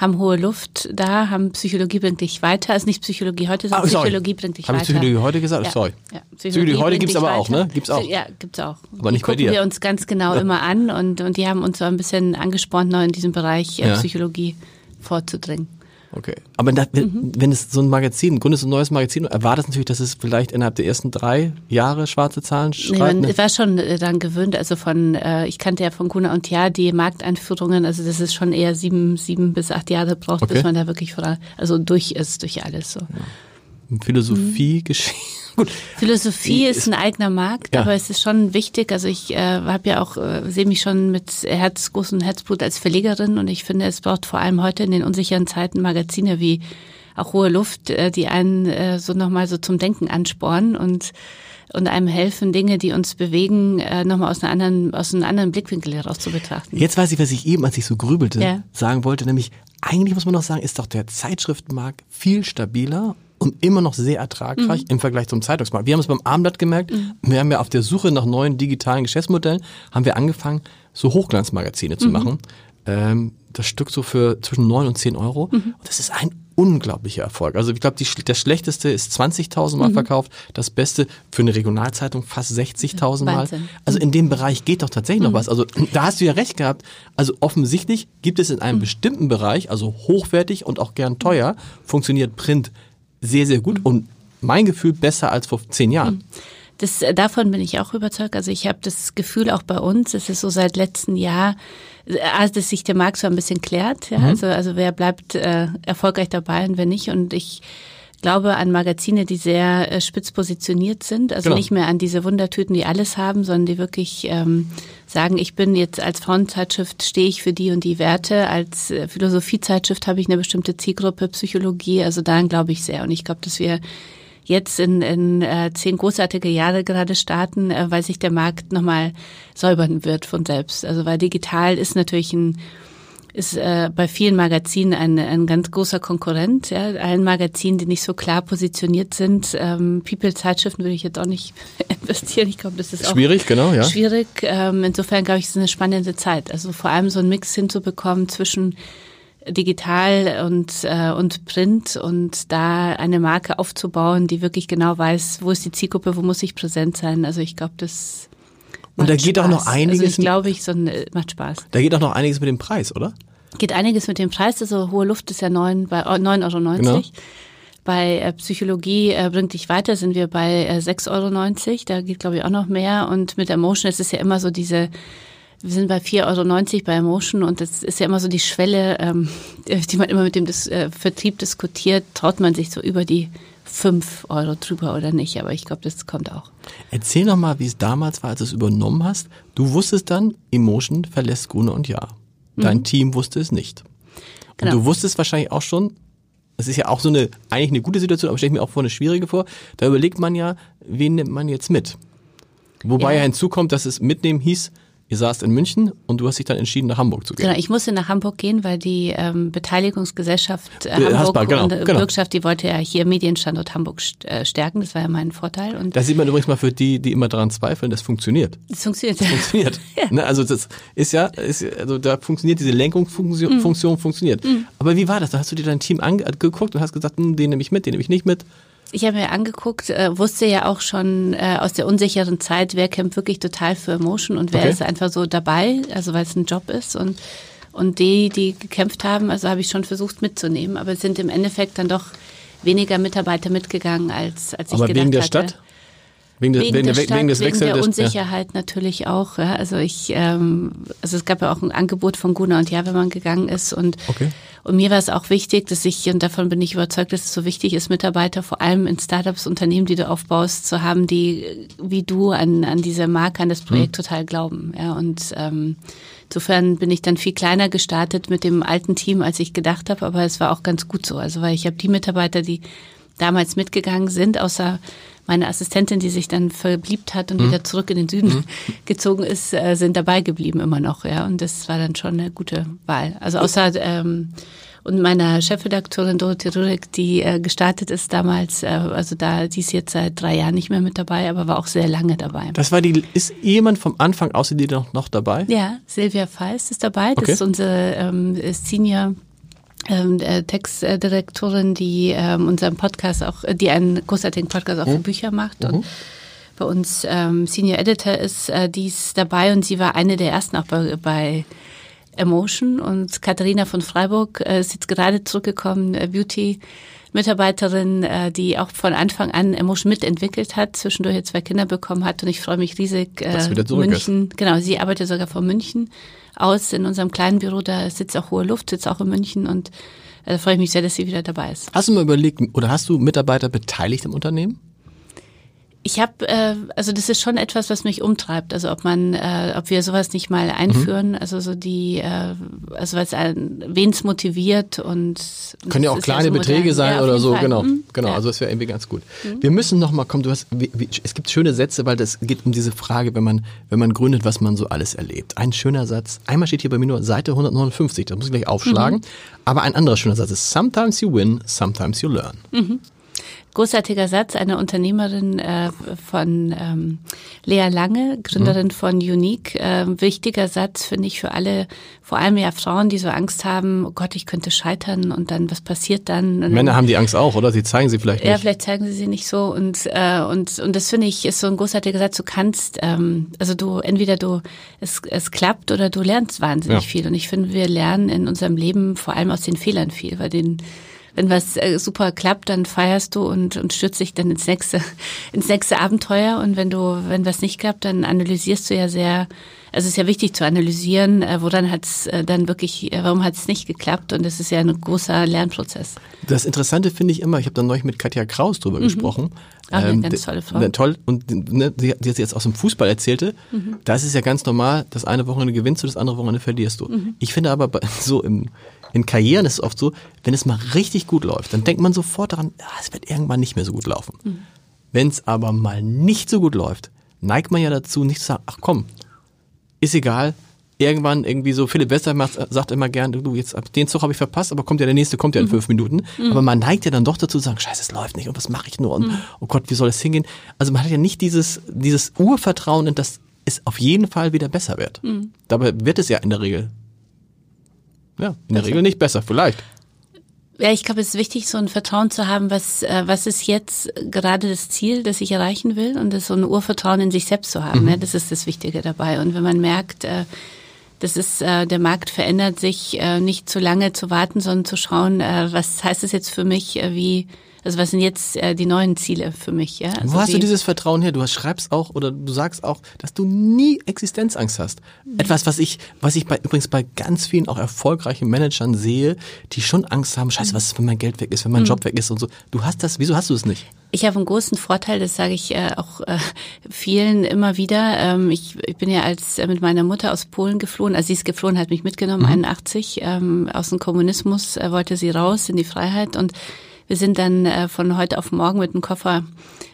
haben hohe Luft da, haben Psychologie bringt dich weiter. Also nicht Psychologie heute, sondern Ah. Psychologie bringt dich Hab ich weiter. Psychologie heute gesagt? Ja. Sorry. Ja. Psychologie heute bringt gibt's dich aber auch, ne? Gibt's auch. Ja, gibt's auch. Aber nicht die bei gucken dir. wir uns ganz genau immer an und, und die haben uns so ein bisschen angespornt, noch in diesem Bereich äh. Psychologie vorzudringen. Okay. Aber da, wenn, Mhm. wenn es so ein Magazin, gründest du ein neues Magazin, erwartest natürlich, dass es vielleicht innerhalb der ersten drei Jahre schwarze Zahlen Nee, schreibt. man ne? war schon äh, dann gewöhnt, also von, äh, ich kannte ja von Kuna und Ja die Markteinführungen, also das ist schon eher sieben, sieben bis acht Jahre braucht, Okay. bis man da wirklich voran, also durch ist, durch alles so. Philosophie, Geschichte. Gut. Philosophie Ist- ist ein eigener Markt, Ja. aber es ist schon wichtig. Also ich äh, habe ja auch, äh, sehe mich schon mit Herz, großem Herzblut als Verlegerin und ich finde, es braucht vor allem heute in den unsicheren Zeiten Magazine wie auch hohe Luft, äh, die einen äh, so nochmal so zum Denken anspornen und und einem helfen, Dinge, die uns bewegen, äh, nochmal aus, einer anderen, aus einem anderen Blickwinkel heraus zu betrachten. Jetzt weiß ich, was ich eben, als ich so grübelte, ja. sagen wollte, nämlich eigentlich muss man noch sagen, ist doch der Zeitschriftenmarkt viel stabiler und immer noch sehr ertragreich mhm. im Vergleich zum Zeitungsmarkt. Wir haben es beim Abendblatt gemerkt, mhm. wir haben ja auf der Suche nach neuen digitalen Geschäftsmodellen, haben wir angefangen, so Hochglanzmagazine zu mhm. machen. Ähm, das Stück so für zwischen neun und zehn Euro. Mhm. Und das ist ein unglaublicher Erfolg. Also ich glaube, der schlechteste ist 20.000 Mal mhm. verkauft, das Beste für eine Regionalzeitung fast 60.000 Mal. Also in dem Bereich geht doch tatsächlich mhm. noch was. Also da hast du ja recht gehabt. Also offensichtlich gibt es in einem mhm. bestimmten Bereich, also hochwertig und auch gern teuer, funktioniert Print sehr, sehr gut und mein Gefühl besser als vor zehn Jahren. Mhm. Das, äh, davon bin ich auch überzeugt. Also ich habe das Gefühl auch bei uns, es ist so seit letztem Jahr, dass sich der Markt so ein bisschen klärt. Ja? Mhm. Also, also wer bleibt äh, erfolgreich dabei und wer nicht. Und ich glaube an Magazine, die sehr äh, spitz positioniert sind. Also genau. nicht mehr an diese Wundertüten, die alles haben, sondern die wirklich ähm, sagen, ich bin jetzt als Frauenzeitschrift, stehe ich für die und die Werte. Als äh, Philosophiezeitschrift habe ich eine bestimmte Zielgruppe, Psychologie. Also daran glaube ich sehr. Und ich glaube, dass wir jetzt in, in äh, zehn großartige Jahre gerade starten, äh, weil sich der Markt nochmal säubern wird von selbst. Also weil digital ist natürlich ein ist äh, bei vielen Magazinen ein, ein ganz großer Konkurrent. Ja. Allen Magazinen, die nicht so klar positioniert sind. Ähm, People-Zeitschriften würde ich jetzt auch nicht investieren. Ich glaube, das ist schwierig, genau, ja. Schwierig. Ähm, insofern glaube ich, es ist eine spannende Zeit. Also vor allem so einen Mix hinzubekommen zwischen digital und, äh, und Print und da eine Marke aufzubauen, die wirklich genau weiß, wo ist die Zielgruppe, wo muss ich präsent sein. Also ich glaube, das und da geht Spaß. auch noch einiges. Also ich glaube, ich so äh, macht Spaß. Da geht auch noch einiges mit dem Preis, oder? Geht einiges mit dem Preis. Also hohe Luft ist ja neun bei 9,90 Euro. Genau. Bei äh, Psychologie äh, bringt dich weiter, sind wir bei äh, 6,90 Euro. Da geht, glaube ich, auch noch mehr. Und mit Emotion ist es ja immer so diese wir sind bei 4,90 Euro bei Emotion und das ist ja immer so die Schwelle, ähm, die man immer mit dem Dis äh, Vertrieb diskutiert. Traut man sich so über die 5 Euro drüber oder nicht? Aber ich glaube, das kommt auch. Erzähl noch mal, wie es damals war, als du es übernommen hast. Du wusstest dann, Emotion verlässt Gruner und Ja. Dein mhm. Team wusste es nicht. Und genau. du wusstest wahrscheinlich auch schon, das ist ja auch so eine, eigentlich eine gute Situation, aber stelle ich mir auch vor eine schwierige vor. Da überlegt man ja, wen nimmt man jetzt mit? Wobei ja hinzukommt, dass es mitnehmen hieß, Ihr saßt in München und du hast dich dann entschieden, nach Hamburg zu gehen. Genau, ich musste nach Hamburg gehen, weil die ähm, Beteiligungsgesellschaft äh, Hamburg Hasbar, genau, und äh, genau. Bürgschaft, die wollte ja hier Medienstandort Hamburg äh, stärken. Das war ja mein Vorteil. Und da sieht man übrigens mal für die, die immer daran zweifeln, das funktioniert. Das funktioniert. Das funktioniert. ja. ne, also das ist ja, ist, also da funktioniert diese Lenkungsfunktion, mhm. Funktion funktioniert. Mhm. Aber wie war das? Da hast du dir dein Team angeguckt und hast gesagt, hm, den nehme ich mit, den nehme ich nicht mit ich habe mir angeguckt, äh, wusste ja auch schon äh, aus der unsicheren Zeit, wer kämpft wirklich total für Emotion und wer okay. ist einfach so dabei, also weil es ein Job ist und und die, die gekämpft haben, also habe ich schon versucht mitzunehmen, aber es sind im Endeffekt dann doch weniger Mitarbeiter mitgegangen als als ich aber gedacht wegen der hatte. Stadt? Wegen, des, wegen, wegen, der, Stadt, wegen des wegen der Unsicherheit ja. natürlich auch. Ja. Also ich, ähm, also es gab ja auch ein Angebot von Guna und Ja, wenn man gegangen ist und okay. und mir war es auch wichtig, dass ich und davon bin ich überzeugt, dass es so wichtig ist, Mitarbeiter vor allem in Startups, Unternehmen, die du aufbaust, zu haben, die wie du an an diese Marke, an das Projekt hm. total glauben. Ja und ähm, Insofern bin ich dann viel kleiner gestartet mit dem alten Team, als ich gedacht habe, aber es war auch ganz gut so. Also weil ich habe die Mitarbeiter, die damals mitgegangen sind, außer meine Assistentin, die sich dann verliebt hat und mhm. wieder zurück in den Süden mhm. gezogen ist, äh, sind dabei geblieben immer noch, ja. Und das war dann schon eine gute Wahl. Also außer ähm, und meiner Chefredakteurin Dorothee Rurek, die äh, gestartet ist damals, äh, also da, die ist jetzt seit drei Jahren nicht mehr mit dabei, aber war auch sehr lange dabei. Das war die, ist jemand vom Anfang außer dir noch, noch dabei? Ja, Silvia Feist ist dabei. Das okay. ist unsere ähm, Senior ähm, Textdirektorin, die ähm, unseren Podcast auch, die einen großartigen Podcast auch für mhm. Bücher macht und mhm. bei uns ähm, Senior Editor ist, äh, die ist dabei und sie war eine der ersten auch bei, bei Emotion und Katharina von Freiburg äh, ist jetzt gerade zurückgekommen, äh, Beauty. Mitarbeiterin, äh, die auch von Anfang an Emotion mitentwickelt hat, zwischendurch jetzt zwei Kinder bekommen hat und ich freue mich riesig. Äh, München, ist. genau, sie arbeitet sogar von München aus in unserem kleinen Büro, da sitzt auch hohe Luft, sitzt auch in München und äh, freue ich mich sehr, dass sie wieder dabei ist. Hast du mal überlegt oder hast du Mitarbeiter beteiligt im Unternehmen? Ich habe, äh, also das ist schon etwas, was mich umtreibt. Also ob man, äh, ob wir sowas nicht mal einführen, mhm. also so die, äh, also was wen es motiviert und können ja auch kleine ja so Beträge sein ja, oder so, Fall. genau, mhm. genau. Also das wäre irgendwie ganz gut. Mhm. Wir müssen noch mal kommen. Du hast, wie, wie, es gibt schöne Sätze, weil das geht um diese Frage, wenn man, wenn man gründet, was man so alles erlebt. Ein schöner Satz. Einmal steht hier bei mir nur Seite 159. Das muss ich gleich aufschlagen. Mhm. Aber ein anderer schöner Satz ist: Sometimes you win, sometimes you learn. Großartiger Satz einer Unternehmerin äh, von ähm, Lea Lange, Gründerin mhm. von Unique. Äh, wichtiger Satz finde ich für alle, vor allem ja Frauen, die so Angst haben, oh Gott, ich könnte scheitern und dann, was passiert dann? Und Männer haben die Angst auch, oder? Sie zeigen sie vielleicht nicht. Ja, vielleicht zeigen sie sie nicht so. Und, äh, und, und das finde ich ist so ein großartiger Satz. Du kannst, ähm, also du, entweder du, es, es klappt oder du lernst wahnsinnig ja. viel. Und ich finde, wir lernen in unserem Leben vor allem aus den Fehlern viel, weil den wenn was äh, super klappt, dann feierst du und, und stürzt dich dann ins nächste, ins nächste Abenteuer. Und wenn du, wenn was nicht klappt, dann analysierst du ja sehr, also es ist ja wichtig zu analysieren, äh, woran hat es äh, dann wirklich, warum hat es nicht geklappt? Und das ist ja ein großer Lernprozess. Das Interessante finde ich immer, ich habe da neulich mit Katja Kraus drüber mhm. gesprochen. Ach, eine ähm, ganz tolle Frau. Ne, toll. Und ne, die, die jetzt aus dem Fußball erzählte, mhm. da ist es ja ganz normal, das eine Wochenende gewinnst du, das andere Wochenende verlierst du. Mhm. Ich finde aber so im, in Karrieren ist es oft so, wenn es mal richtig gut läuft, dann denkt man sofort daran, ja, es wird irgendwann nicht mehr so gut laufen. Mhm. Wenn es aber mal nicht so gut läuft, neigt man ja dazu, nicht zu sagen, ach komm, ist egal, irgendwann irgendwie so, Philipp Wester sagt immer gern, du, jetzt den Zug habe ich verpasst, aber kommt ja der nächste, kommt ja in mhm. fünf Minuten. Mhm. Aber man neigt ja dann doch dazu zu sagen, scheiße, es läuft nicht und was mache ich nur und mhm. oh Gott, wie soll es hingehen? Also man hat ja nicht dieses, dieses Urvertrauen in das es auf jeden Fall wieder besser wird. Mhm. Dabei wird es ja in der Regel ja, in der Regel nicht besser, vielleicht. Ja, ich glaube, es ist wichtig, so ein Vertrauen zu haben, was, äh, was ist jetzt gerade das Ziel, das ich erreichen will und das so ein Urvertrauen in sich selbst zu haben. Mhm. Ja, das ist das Wichtige dabei. Und wenn man merkt, äh, das ist, äh, der Markt verändert sich, äh, nicht zu lange zu warten, sondern zu schauen, äh, was heißt das jetzt für mich, äh, wie, also was sind jetzt äh, die neuen Ziele für mich? Ja? Also Wo hast du dieses Vertrauen her? Du schreibst auch oder du sagst auch, dass du nie Existenzangst hast. Etwas, was ich, was ich bei, übrigens bei ganz vielen auch erfolgreichen Managern sehe, die schon Angst haben, scheiße, was ist, wenn mein Geld weg ist, wenn mein mhm. Job weg ist und so. Du hast das, wieso hast du es nicht? Ich habe einen großen Vorteil, das sage ich äh, auch äh, vielen immer wieder. Ähm, ich, ich bin ja als äh, mit meiner Mutter aus Polen geflohen, also sie ist geflohen, hat mich mitgenommen, mhm. 81, ähm, aus dem Kommunismus äh, wollte sie raus in die Freiheit und wir sind dann äh, von heute auf morgen mit dem Koffer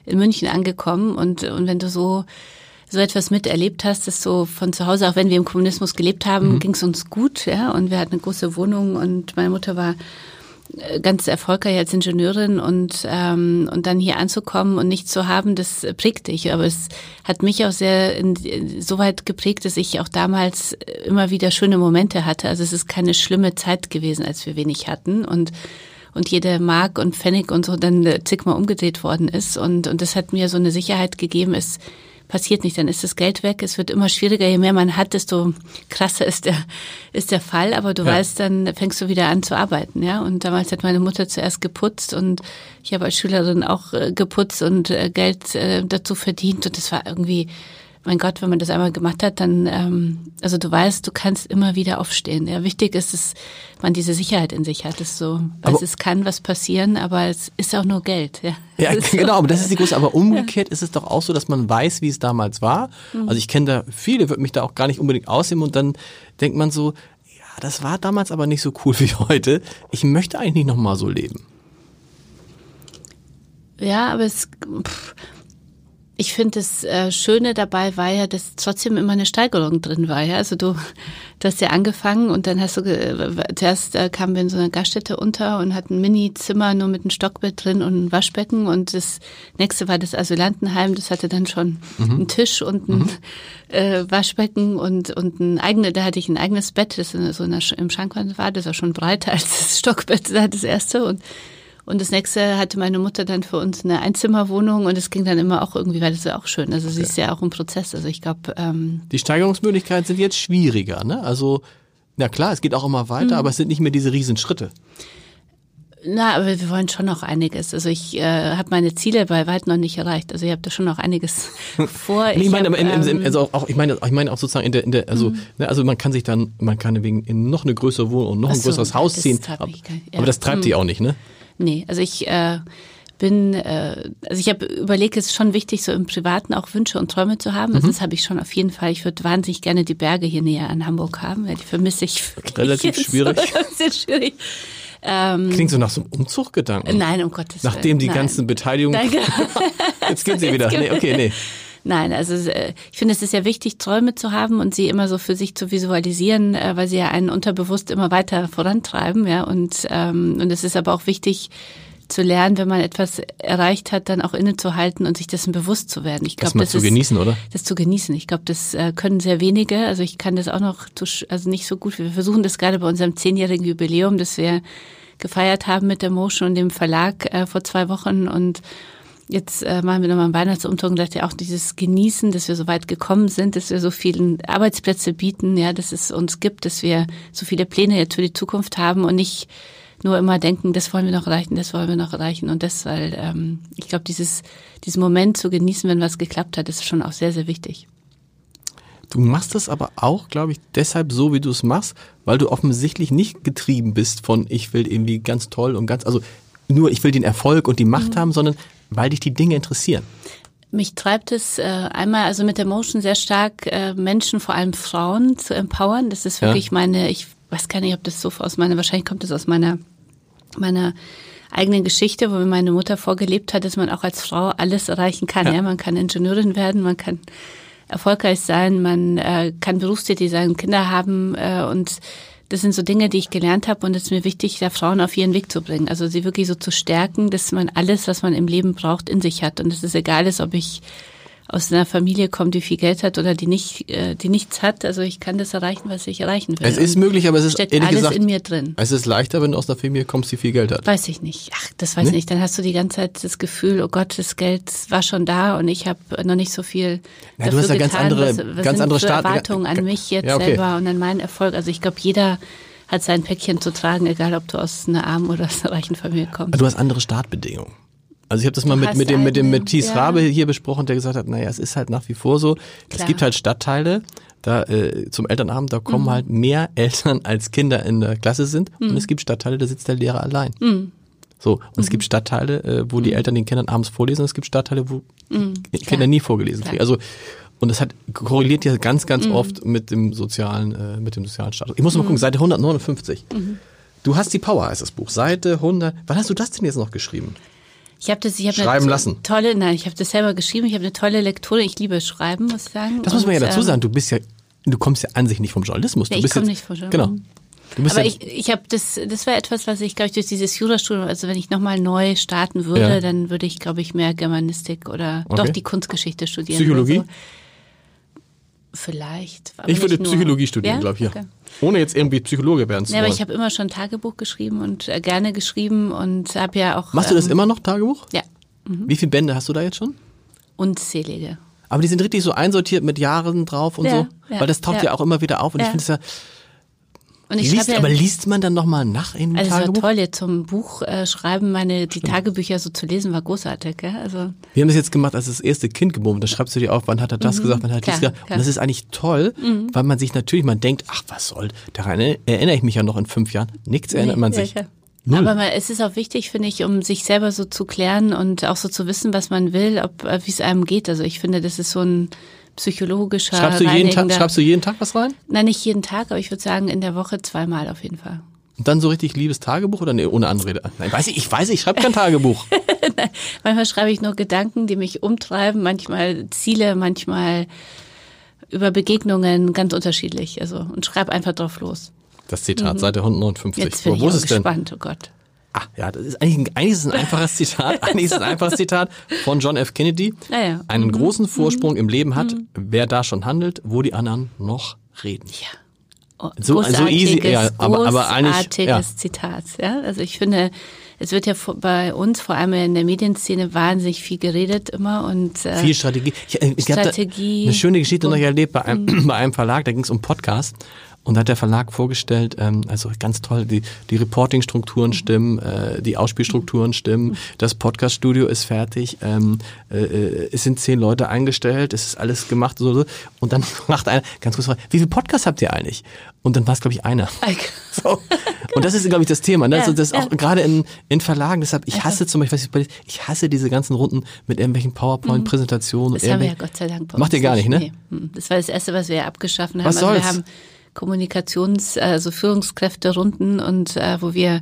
in München angekommen und, und wenn du so so etwas miterlebt hast, dass so von zu Hause, auch wenn wir im Kommunismus gelebt haben, mhm. ging es uns gut, ja, und wir hatten eine große Wohnung und meine Mutter war äh, ganz erfolgreich als Ingenieurin und ähm, und dann hier anzukommen und nichts zu haben, das prägt dich. Aber es hat mich auch sehr in, so weit geprägt, dass ich auch damals immer wieder schöne Momente hatte. Also es ist keine schlimme Zeit gewesen, als wir wenig hatten und und jede Mark und Pfennig und so dann äh, zigmal umgedreht worden ist. Und, und das hat mir so eine Sicherheit gegeben, es passiert nicht, dann ist das Geld weg. Es wird immer schwieriger, je mehr man hat, desto krasser ist der, ist der Fall. Aber du ja. weißt, dann fängst du wieder an zu arbeiten, ja. Und damals hat meine Mutter zuerst geputzt und ich habe als Schülerin auch äh, geputzt und äh, Geld dazu verdient. Und das war irgendwie mein Gott, wenn man das einmal gemacht hat, dann, ähm, also du weißt, du kannst immer wieder aufstehen. Ja, wichtig ist, dass man diese Sicherheit in sich hat. Das so, also es kann was passieren, aber es ist auch nur Geld. Ja, ja genau, aber das ist die große. Aber umgekehrt ja. ist es doch auch so, dass man weiß, wie es damals war. Mhm. Also ich kenne da viele, würde mich da auch gar nicht unbedingt ausnehmen und dann denkt man so, ja, das war damals aber nicht so cool wie heute. Ich möchte eigentlich nicht nochmal so leben. Ja, aber es. Pff ich finde, das äh, Schöne dabei war ja, dass trotzdem immer eine Steigerung drin war. Ja? Also du, du hast ja angefangen und dann hast du, äh, zuerst äh, kamen wir in so einer Gaststätte unter und hatten ein Mini-Zimmer nur mit einem Stockbett drin und ein Waschbecken und das nächste war das Asylantenheim, das hatte dann schon mhm. einen Tisch und ein mhm. äh, Waschbecken und, und ein eigenes, da hatte ich ein eigenes Bett, das in, so in der, im Schrankwand war, das war schon breiter als das Stockbett, das erste und und das nächste hatte meine Mutter dann für uns eine Einzimmerwohnung und es ging dann immer auch irgendwie, weil das ist ja auch schön. Also sie ist ja auch ein Prozess. Also ich glaube. Ähm Die Steigerungsmöglichkeiten sind jetzt schwieriger, ne? Also, na klar, es geht auch immer weiter, mhm. aber es sind nicht mehr diese Riesenschritte. Na, aber wir wollen schon noch einiges. Also ich äh, habe meine Ziele bei weit noch nicht erreicht. Also ich habe da schon noch einiges vor. ich, ich meine, hab, ähm, also auch, ich meine, ich meine auch sozusagen in der, in der also, mhm. ne, also man kann sich dann, man kann wegen in noch eine größere Wohnung und noch ein so, größeres Haus ziehen. Aber, ja. aber, das treibt mhm. die auch nicht, ne? Nee, also ich, äh, bin, äh, also ich habe überlegt, es ist schon wichtig, so im Privaten auch Wünsche und Träume zu haben. Also mhm. das habe ich schon auf jeden Fall. Ich würde wahnsinnig gerne die Berge hier näher an Hamburg haben, weil die vermisse ich. Relativ schwierig. So, schwierig. Ähm, Klingt so nach so einem Umzuggedanken. Nein, um Gottes Willen. Nachdem die nein. ganzen Beteiligungen. Jetzt gehen sie wieder. Nee, okay, nee. Nein, also äh, ich finde, es ist ja wichtig, Träume zu haben und sie immer so für sich zu visualisieren, äh, weil sie ja einen unterbewusst immer weiter vorantreiben, ja. Und ähm, und es ist aber auch wichtig zu lernen, wenn man etwas erreicht hat, dann auch innezuhalten und sich dessen bewusst zu werden. Ich glaube, das, das zu ist, genießen, oder? Das zu genießen. Ich glaube, das äh, können sehr wenige. Also ich kann das auch noch, also nicht so gut. Wir versuchen das gerade bei unserem zehnjährigen Jubiläum, das wir gefeiert haben mit der Motion und dem Verlag äh, vor zwei Wochen und Jetzt äh, machen wir nochmal einen Weihnachtsumtrag und dachte auch dieses Genießen, dass wir so weit gekommen sind, dass wir so viele Arbeitsplätze bieten, ja, dass es uns gibt, dass wir so viele Pläne jetzt für die Zukunft haben und nicht nur immer denken, das wollen wir noch erreichen, das wollen wir noch erreichen und das, weil ähm, ich glaube, dieses diesen Moment zu genießen, wenn was geklappt hat, ist schon auch sehr, sehr wichtig. Du machst das aber auch, glaube ich, deshalb so, wie du es machst, weil du offensichtlich nicht getrieben bist von, ich will irgendwie ganz toll und ganz, also nur, ich will den Erfolg und die Macht mhm. haben, sondern weil dich die Dinge interessieren. Mich treibt es äh, einmal also mit der Motion sehr stark, äh, Menschen, vor allem Frauen, zu empowern. Das ist wirklich ja. meine, ich weiß gar nicht, ob das so aus meiner, wahrscheinlich kommt das aus meiner, meiner eigenen Geschichte, wo mir meine Mutter vorgelebt hat, dass man auch als Frau alles erreichen kann. Ja. ja? Man kann Ingenieurin werden, man kann erfolgreich sein, man äh, kann berufstätig sein, Kinder haben äh, und das sind so Dinge, die ich gelernt habe und es ist mir wichtig, da Frauen auf ihren Weg zu bringen. Also sie wirklich so zu stärken, dass man alles, was man im Leben braucht, in sich hat. Und es ist egal ist, ob ich aus einer Familie kommt, die viel Geld hat oder die nicht, äh, die nichts hat. Also ich kann das erreichen, was ich erreichen will. Es ist möglich, aber es ist ehrlich alles gesagt, in mir drin. Es ist leichter, wenn du aus einer Familie kommst, die viel Geld hat. Weiß ich nicht. Ach, das weiß ich nee? nicht. Dann hast du die ganze Zeit das Gefühl, oh Gott, das Geld war schon da und ich habe noch nicht so viel. Ja, du hast ja ganz andere, was, was ganz andere Start Erwartungen an mich jetzt ja, okay. selber und an meinen Erfolg. Also ich glaube, jeder hat sein Päckchen zu tragen, egal ob du aus einer armen oder aus einer reichen Familie kommst. Du hast andere Startbedingungen. Also ich habe das mal mit, mit dem mit dem mit Thies ja. Rabe hier besprochen, der gesagt hat, naja, es ist halt nach wie vor so, Klar. es gibt halt Stadtteile, da äh, zum Elternabend, da kommen mhm. halt mehr Eltern als Kinder in der Klasse sind mhm. und es gibt Stadtteile, da sitzt der Lehrer allein. Mhm. So, und es gibt mhm. Stadtteile, äh, wo die mhm. Eltern den Kindern abends vorlesen, und es gibt Stadtteile, wo mhm. Kinder nie vorgelesen kriegen. Also und das hat korreliert ja ganz, ganz oft mit dem sozialen, äh, mit dem sozialen Status. Ich muss mal gucken, Seite 159. Mhm. Du hast die Power, heißt das Buch. Seite 100. Wann hast du das denn jetzt noch geschrieben? Ich habe das, ich habe schreiben lassen. Tolle, nein, ich habe das selber geschrieben. Ich habe eine tolle Lektüre. Ich liebe Schreiben, muss ich sagen. Das muss man ja dazu ähm, sagen. Du bist ja, du kommst ja an sich nicht vom Journalismus. Nee, ich komme nicht vom Journalismus. Genau. Aber ich, ich habe das, das war etwas, was ich, glaube ich, durch dieses Jurastudium, also wenn ich nochmal neu starten würde, ja. dann würde ich, glaube ich, mehr Germanistik oder okay. doch die Kunstgeschichte studieren. Psychologie? So. Vielleicht. ich würde Psychologie studieren, ja? glaube ich. Ja. Okay. Ohne jetzt irgendwie Psychologe werden zu ja, wollen. aber ich habe immer schon Tagebuch geschrieben und äh, gerne geschrieben und habe ja auch. Machst du das ähm, immer noch, Tagebuch? Ja. Mhm. Wie viele Bände hast du da jetzt schon? Unzählige. Aber die sind richtig so einsortiert mit Jahren drauf und ja, so. Ja, Weil das taucht ja. ja. auch immer wieder auf und ich finde es ja und ich liest, ja, aber liest man dann nochmal nach in also Tagebuch? Es war toll, jetzt zum Buch äh, schreiben, meine, die Tagebücher so zu lesen, war großartig. Gell? Also Wir haben das jetzt gemacht, als das erste Kind geboren Da schreibst du dir auf, wann hat er das mhm, gesagt, wann hat er das gesagt. Und das ist eigentlich toll, mhm. weil man sich natürlich, man denkt, ach, was soll, daran erinnere ich mich ja noch in fünf Jahren. Nichts nee, erinnert man sich. Ja, Null. Aber man, es ist auch wichtig, finde ich, um sich selber so zu klären und auch so zu wissen, was man will, ob äh, wie es einem geht. Also ich finde, das ist so ein psychologischer. Schreibst du, jeden Tag, schreibst du jeden Tag was rein? Nein, nicht jeden Tag, aber ich würde sagen in der Woche zweimal auf jeden Fall. Und dann so richtig liebes Tagebuch oder nee, ohne Anrede? Nein, weiß ich, ich weiß, ich schreibe kein Tagebuch. Nein, manchmal schreibe ich nur Gedanken, die mich umtreiben, manchmal Ziele, manchmal über Begegnungen, ganz unterschiedlich. Also und schreibe einfach drauf los. Das Zitat, mhm. Seite 159. Jetzt bin Wo, ich ist es gespannt, oh Gott. Ah, ja, das ist eigentlich, eigentlich ist es ein einfaches Zitat. Eigentlich ist es ein einfaches Zitat von John F. Kennedy. Ja, ja. Einen mhm. großen Vorsprung mhm. im Leben hat, mhm. wer da schon handelt, wo die anderen noch reden. Ja. Oh, so, so easy, ja, aber, aber eigentlich, ja. Zitat, ja. Also ich finde, es wird ja bei uns, vor allem in der Medienszene, wahnsinnig viel geredet immer und äh, viel Strategie. Ich, ich Strategie. eine schöne Geschichte noch erlebt bei einem, bei einem Verlag, da ging es um Podcast Und da hat der Verlag vorgestellt, ähm, also ganz toll, die, die Reporting-Strukturen stimmen, äh, die Ausspielstrukturen stimmen, das Podcast-Studio ist fertig, ähm, äh, äh es sind zehn Leute eingestellt, es ist alles gemacht so, so. und dann macht einer ganz kurz wie viele Podcasts habt ihr eigentlich? Und dann war es, glaube ich, einer. So. Und das ist, glaube ich, das Thema. Ne? Ja, also das ja. auch gerade in, in Verlagen. Deshalb, ich hasse zum Beispiel, ich hasse diese ganzen Runden mit irgendwelchen PowerPoint-Präsentationen. Das haben wir ja Gott sei Dank bei Macht ihr gar nicht, ne? Nee. Hm. Das war das Erste, was wir abgeschaffen haben. Was soll's? Also wir haben Kommunikations-, also Führungskräfte-Runden und äh, wo wir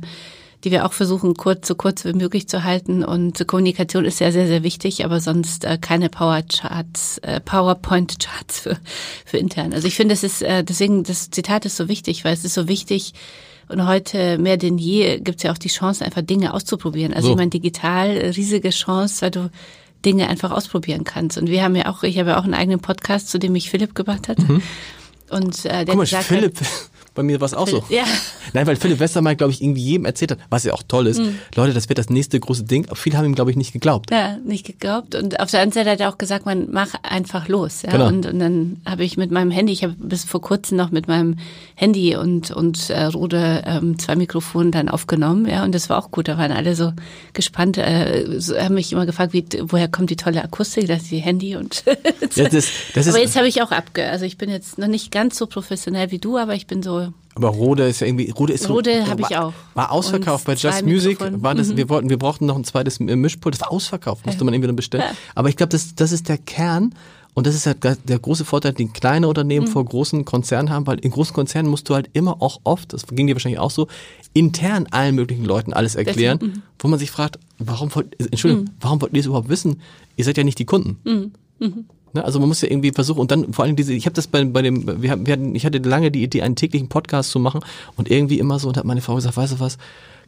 die wir auch versuchen, kurz, so kurz wie möglich zu halten. Und Kommunikation ist ja sehr, sehr wichtig, aber sonst äh, keine Power-Charts, äh, PowerPoint-Charts für, für intern. Also ich finde, das ist, äh, deswegen, das Zitat ist so wichtig, weil es ist so wichtig, und heute mehr denn je gibt es ja auch die Chance, einfach Dinge auszuprobieren. Also so. ich meine, digital riesige Chance, weil du Dinge einfach ausprobieren kannst. Und wir haben ja auch, ich habe ja auch einen eigenen Podcast, zu dem mich Philipp gebracht hat. Mhm. Und äh, der mal, gesagt Philipp, hat, bei mir war es auch so. Ja. Nein, weil Philipp Westermann, glaube ich, irgendwie jedem erzählt hat, was ja auch toll ist. Mhm. Leute, das wird das nächste große Ding. Viele haben ihm, glaube ich, nicht geglaubt. Ja, nicht geglaubt. Und auf der anderen Seite hat er auch gesagt, man mach einfach los. Ja? Genau. Und, und dann habe ich mit meinem Handy, ich habe bis vor kurzem noch mit meinem Handy und, und äh, Rode ähm, zwei Mikrofone dann aufgenommen. Ja, und das war auch gut. Da waren alle so gespannt, äh, so, haben mich immer gefragt, wie, woher kommt die tolle Akustik, das ist die Handy und das, das Aber jetzt habe ich auch abge, also ich bin jetzt noch nicht ganz so professionell wie du, aber ich bin so aber Rode ist ja irgendwie, Rode ist Rode habe ich auch. War ausverkauft bei Just Music. War das, mhm. wir wollten, wir brauchten noch ein zweites Mischpult. Das war ausverkauft, musste man irgendwie dann bestellen. Ja. Aber ich glaube, das, das ist der Kern. Und das ist halt der große Vorteil, den kleine Unternehmen mhm. vor großen Konzernen haben, weil in großen Konzernen musst du halt immer auch oft, das ging dir wahrscheinlich auch so, intern allen möglichen Leuten alles erklären, das, mhm. wo man sich fragt, warum wollt, Entschuldigung, mhm. warum wollt ihr es überhaupt wissen? Ihr seid ja nicht die Kunden. Mhm. Ne? Also man muss ja irgendwie versuchen und dann vor allem diese, ich habe das bei, bei dem, wir, wir hatten, ich hatte lange die Idee, einen täglichen Podcast zu machen und irgendwie immer so und hat meine Frau gesagt, weißt du was,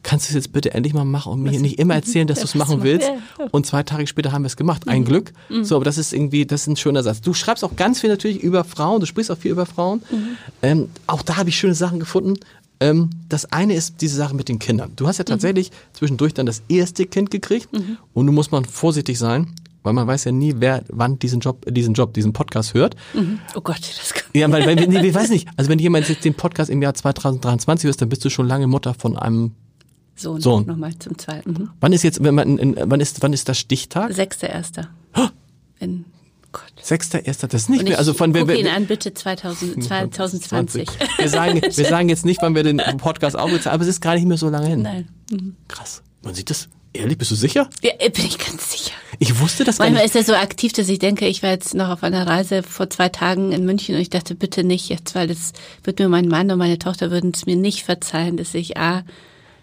kannst du es jetzt bitte endlich mal machen und mir nicht immer erzählen, dass du es machen willst. Und zwei Tage später haben wir es gemacht. Ein mhm. Glück. Mhm. So, aber das ist irgendwie, das ist ein schöner Satz. Du schreibst auch ganz viel natürlich über Frauen, du sprichst auch viel über Frauen. Mhm. Ähm, auch da habe ich schöne Sachen gefunden. Ähm, das eine ist diese Sache mit den Kindern. Du hast ja mhm. tatsächlich zwischendurch dann das erste Kind gekriegt mhm. und du musst man vorsichtig sein weil man weiß ja nie, wer wann diesen Job, diesen Job, diesen Podcast hört. Mhm. Oh Gott, das kann Ja, weil, weil nee, ich weiß nicht. Also wenn jemand jetzt den Podcast im Jahr 2023 hört, dann bist du schon lange Mutter von einem Sohn. Sohn. Nochmal zum zweiten. Mhm. Wann ist jetzt, wenn man, in, wann ist, wann ist das Stichtag? Sechster erster. In Gott. Sechster, erster, das ist nicht mehr. Also von guck ihn an, bitte 2000, 2020. Wir sagen, wir sagen jetzt nicht, wann wir den Podcast aufgezeichnet aber es ist gar nicht mehr so lange hin. Nein. Mhm. Krass. Man sieht das. Ehrlich, bist du sicher? Ja, bin ich ganz sicher. Ich wusste das gar Manchmal nicht. ist er so aktiv, dass ich denke, ich war jetzt noch auf einer Reise vor zwei Tagen in München und ich dachte, bitte nicht jetzt, weil das wird mir mein Mann und meine Tochter würden es mir nicht verzeihen, dass ich A,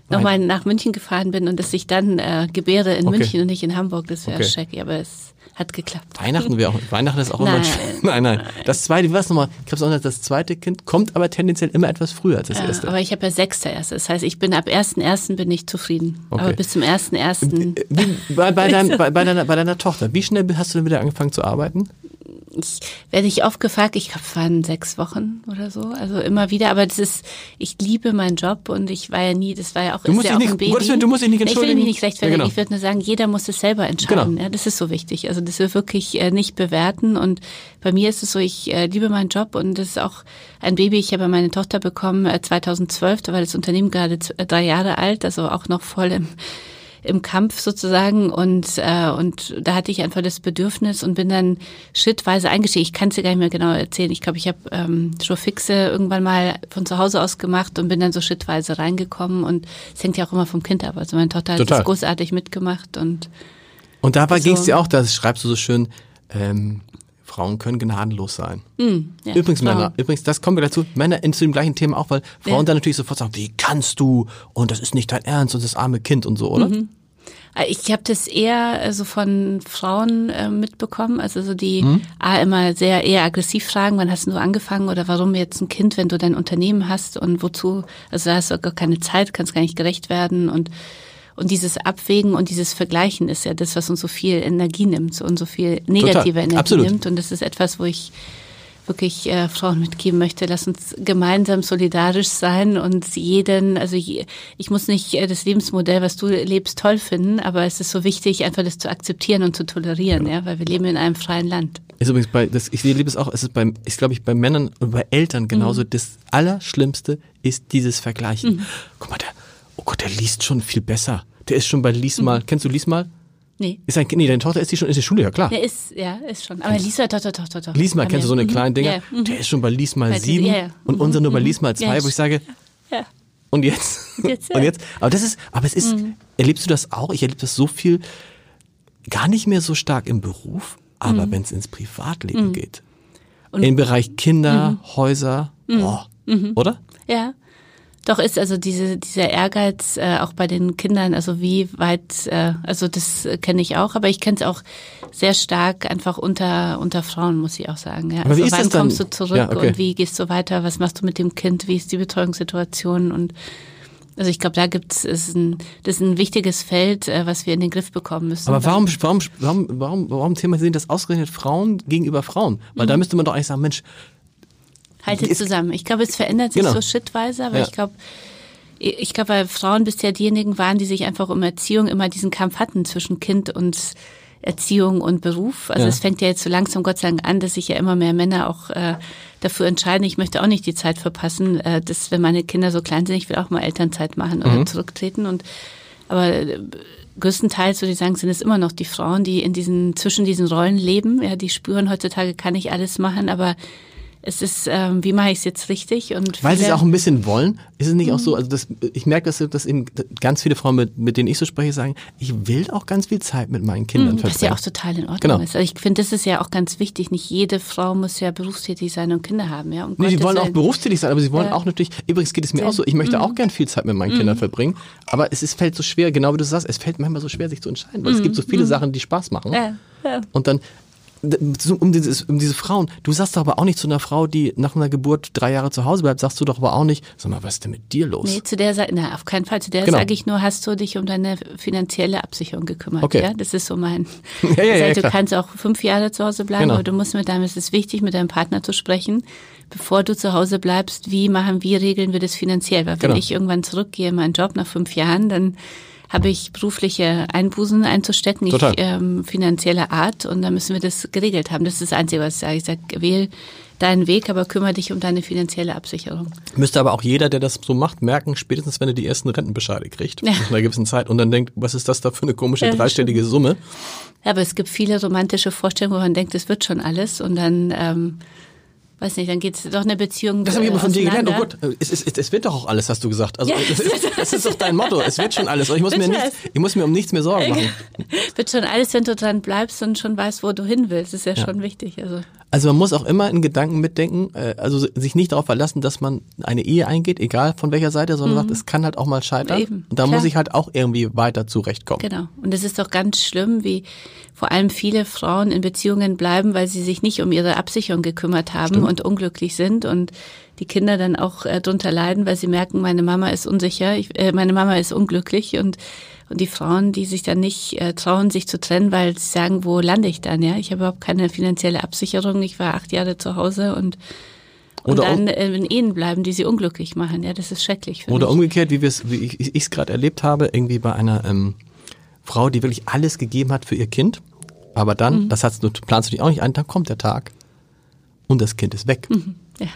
nochmal nach München gefahren bin und dass ich dann äh, gebäre in okay. München und nicht in Hamburg. Das wäre okay. schrecklich, aber es hat geklappt. Weihnachten wäre auch, Weihnachten ist auch nein, immer schön. Nein, nein, nein. Das zweite, es nochmal? Auch das zweite Kind kommt aber tendenziell immer etwas früher als das ja, erste. Aber ich habe ja sechster erste. Das heißt, ich bin ab ersten ersten bin ich zufrieden. Okay. Aber bis zum ersten ersten. Bei, bei, dein, bei, bei, deiner, bei deiner Tochter, wie schnell hast du denn wieder angefangen zu arbeiten? Ich werde ich oft gefragt, ich glaube, es waren sechs Wochen oder so, also immer wieder, aber das ist, ich liebe meinen Job und ich war ja nie, das war ja auch, du musst ja auch nicht, ein Baby. Gottes Willen, du musst dich nicht entschuldigen. Ich will mich nicht rechtfertigen, ja, genau. ich würde nur sagen, jeder muss es selber entscheiden, genau. ja, das ist so wichtig, also das wir wirklich äh, nicht bewerten und bei mir ist es so, ich äh, liebe meinen Job und das ist auch ein Baby, ich habe meine Tochter bekommen äh, 2012, da war das Unternehmen gerade drei Jahre alt, also auch noch voll im im Kampf sozusagen und äh, und da hatte ich einfach das Bedürfnis und bin dann schrittweise eingestiegen. Ich kann es dir gar nicht mehr genau erzählen. Ich glaube, ich habe ähm, schon fixe irgendwann mal von zu Hause aus gemacht und bin dann so schrittweise reingekommen und es hängt ja auch immer vom Kind ab. Also meine Tochter hat Total. das großartig mitgemacht und und dabei so. ging es dir auch, das schreibst du so schön. Ähm, Frauen können gnadenlos sein. Mm, ja, übrigens. Männer, übrigens, das kommen wir dazu. Männer zu dem gleichen Thema auch, weil Frauen ja. dann natürlich sofort sagen, wie kannst du? Und das ist nicht dein Ernst und das arme Kind und so, oder? Mhm. Äh, ich habe das eher äh, so von Frauen äh, mitbekommen, also so die. A, immer sehr eher aggressiv fragen, wann hast du angefangen oder warum jetzt ein Kind, wenn du dein Unternehmen hast und wozu, also da hast du gar keine Zeit, kannst gar nicht gerecht werden und und dieses Abwägen und dieses Vergleichen ist ja das, was uns so viel Energie nimmt und so viel negative Total. Energie Absolut. nimmt. Und das ist etwas, wo ich wirklich äh, Frauen mitgeben möchte. Lass uns gemeinsam solidarisch sein und jeden, also je, ich muss nicht äh, das Lebensmodell, was du lebst, toll finden, aber es ist so wichtig, einfach das zu akzeptieren und zu tolerieren, ja, weil wir leben in einem freien Land. Ist übrigens bei, das, ich liebe es auch, es ist beim, ich glaube ich, bei Männern und bei Eltern genauso, mhm. das Allerschlimmste ist dieses Vergleichen. Mhm. Guck mal, der, oh Gott, der liest schon viel besser. Der ist schon bei Lies mal, mhm. kennst du Lies mal? Nee. Ist ein, nee, deine Tochter ist die schon in der Schule, ja klar. Der ist, ja, ist schon. Aber Lisa, doch, doch, doch, doch. Lies mal, kennst du so eine mhm. kleinen Dinger? Ja. Der ist schon bei Lies mal sieben ja, ja. und unser nur bei Lies mal zwei, wo ich sage, ja. und jetzt? jetzt und jetzt? Aber das ist, aber es ist, mhm. erlebst du das auch? Ich erlebe das so viel, gar nicht mehr so stark im Beruf, aber mhm. wenn es ins Privatleben mhm. geht. Im Bereich Kinder, mhm. Häuser, oh, oder? Ja. Doch ist also diese, dieser Ehrgeiz äh, auch bei den Kindern, also wie weit, äh, also das kenne ich auch, aber ich kenne es auch sehr stark einfach unter, unter Frauen, muss ich auch sagen. Ja. Aber also wie ist wann das dann? kommst du zurück ja, okay. und wie gehst du weiter, was machst du mit dem Kind, wie ist die Betreuungssituation und also ich glaube, da gibt es ein, das ist ein wichtiges Feld, äh, was wir in den Griff bekommen müssen. Aber warum, warum, warum, warum, warum thematisieren das ausgerechnet Frauen gegenüber Frauen? Weil mhm. da müsste man doch eigentlich sagen, Mensch, Haltet zusammen. Ich glaube, es verändert sich genau. so schrittweise, aber ja. ich glaube, ich glaube, weil Frauen bisher diejenigen waren, die sich einfach um Erziehung immer diesen Kampf hatten zwischen Kind und Erziehung und Beruf. Also ja. es fängt ja jetzt so langsam Gott sei Dank an, dass sich ja immer mehr Männer auch äh, dafür entscheiden, ich möchte auch nicht die Zeit verpassen, äh, dass wenn meine Kinder so klein sind, ich will auch mal Elternzeit machen oder mhm. zurücktreten. Und aber äh, größtenteils würde ich sagen, sind es immer noch die Frauen, die in diesen zwischen diesen Rollen leben. Ja, die spüren heutzutage, kann ich alles machen, aber es ist, ähm, wie mache ich es jetzt richtig? Und Weil sie es auch ein bisschen wollen, ist es nicht mhm. auch so, also das, ich merke, dass, dass eben ganz viele Frauen, mit, mit denen ich so spreche, sagen, ich will auch ganz viel Zeit mit meinen Kindern mhm, verbringen. Was ja auch total in Ordnung genau. ist. Also ich finde, das ist ja auch ganz wichtig. Nicht jede Frau muss ja berufstätig sein und Kinder haben. Ja? Um nee, sie wollen auch berufstätig sein, aber sie wollen ja. auch natürlich, übrigens geht es mir auch so, ich möchte mhm. auch gern viel Zeit mit meinen Kindern mhm. verbringen, aber es ist, fällt so schwer, genau wie du sagst, es fällt manchmal so schwer, sich zu entscheiden, weil es gibt so viele mhm. Sachen, die Spaß machen. Ja. Ja. Und dann um, dieses, um diese Frauen. Du sagst doch aber auch nicht zu einer Frau, die nach einer Geburt drei Jahre zu Hause bleibt, sagst du doch aber auch nicht, sag mal, was ist denn mit dir los? Nee, zu der Seite, na, auf keinen Fall. Zu der genau. sage ich nur, hast du dich um deine finanzielle Absicherung gekümmert. Okay. Ja, das ist so mein. ja, ja, ja, du kannst auch fünf Jahre zu Hause bleiben, genau. aber du musst mit deinem, es ist wichtig, mit deinem Partner zu sprechen, bevor du zu Hause bleibst, wie machen, wie regeln wir das finanziell? Weil wenn genau. ich irgendwann zurückgehe in meinen Job nach fünf Jahren, dann habe ich berufliche Einbußen einzustecken, ich ähm, finanzielle Art und da müssen wir das geregelt haben. Das ist das Einzige, was ich sage. Ich sage, wähl deinen Weg, aber kümmere dich um deine finanzielle Absicherung. Müsste aber auch jeder, der das so macht, merken, spätestens wenn er die ersten Rentenbescheide kriegt, ja. nach einer gewissen Zeit und dann denkt, was ist das da für eine komische dreistellige Summe? Ja, aber es gibt viele romantische Vorstellungen, wo man denkt, es wird schon alles und dann ähm, weiß nicht, dann geht es doch eine Beziehung. Das habe ich immer von dir gelernt. Oh Gott, es, es, es, wird doch auch alles, hast du gesagt. Also ja. das, ist, das ist doch dein Motto. Es wird schon alles. Ich muss, mir nichts, ich muss mir um nichts mehr Sorgen machen. wird schon alles, wenn du dran bleibst und schon weißt, wo du hin willst. Das ist ja, ja. schon wichtig. Also. Also man muss auch immer in Gedanken mitdenken, äh, also sich nicht darauf verlassen, dass man eine Ehe eingeht, egal von welcher Seite, sondern mhm. sagt, es kann halt auch mal scheitern. Eben, und da klar. muss ich halt auch irgendwie weiter zurechtkommen. Genau. Und es ist doch ganz schlimm, wie vor allem viele Frauen in Beziehungen bleiben, weil sie sich nicht um ihre Absicherung gekümmert haben Stimmt. und unglücklich sind und die Kinder dann auch äh, drunter leiden, weil sie merken, meine Mama ist unsicher, ich, äh, meine Mama ist unglücklich und und die Frauen, die sich dann nicht äh, trauen, sich zu trennen, weil sie sagen, wo lande ich dann? Ja, ich habe überhaupt keine finanzielle Absicherung. Ich war acht Jahre zu Hause und und Oder dann in Ehen bleiben, die sie unglücklich machen. Ja, das ist schrecklich. Oder mich. umgekehrt, wie, wir's, wie ich es gerade erlebt habe, irgendwie bei einer ähm, Frau, die wirklich alles gegeben hat für ihr Kind. Aber dann, mhm. das hast du, planst du dich auch nicht ein, dann kommt der Tag und das Kind ist weg. Mhm. Ja.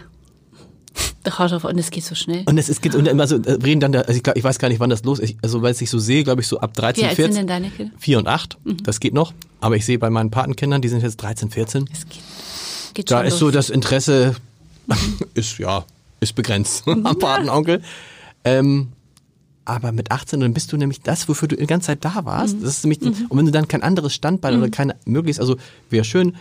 Doch, und es geht so schnell. Und es, es geht, und immer so, äh, reden dann, da, also ich, glaub, ich weiß gar nicht, wann das los ist. Also, weil ich so sehe, glaube ich, so ab 13, Wie alt 14. Sind denn deine Kinder? 4 und 8. Mhm. Das geht noch. Aber ich sehe bei meinen Patenkindern, die sind jetzt 13, 14. Es geht, geht Da ist los. so das Interesse, ist, ja, ist begrenzt am Patenonkel. Ähm, aber mit 18, dann bist du nämlich das, wofür du die ganze Zeit da warst. Mhm. Das ist nämlich, mhm. und wenn du dann kein anderes Standbein mhm. oder keine möglichst, also wäre schön,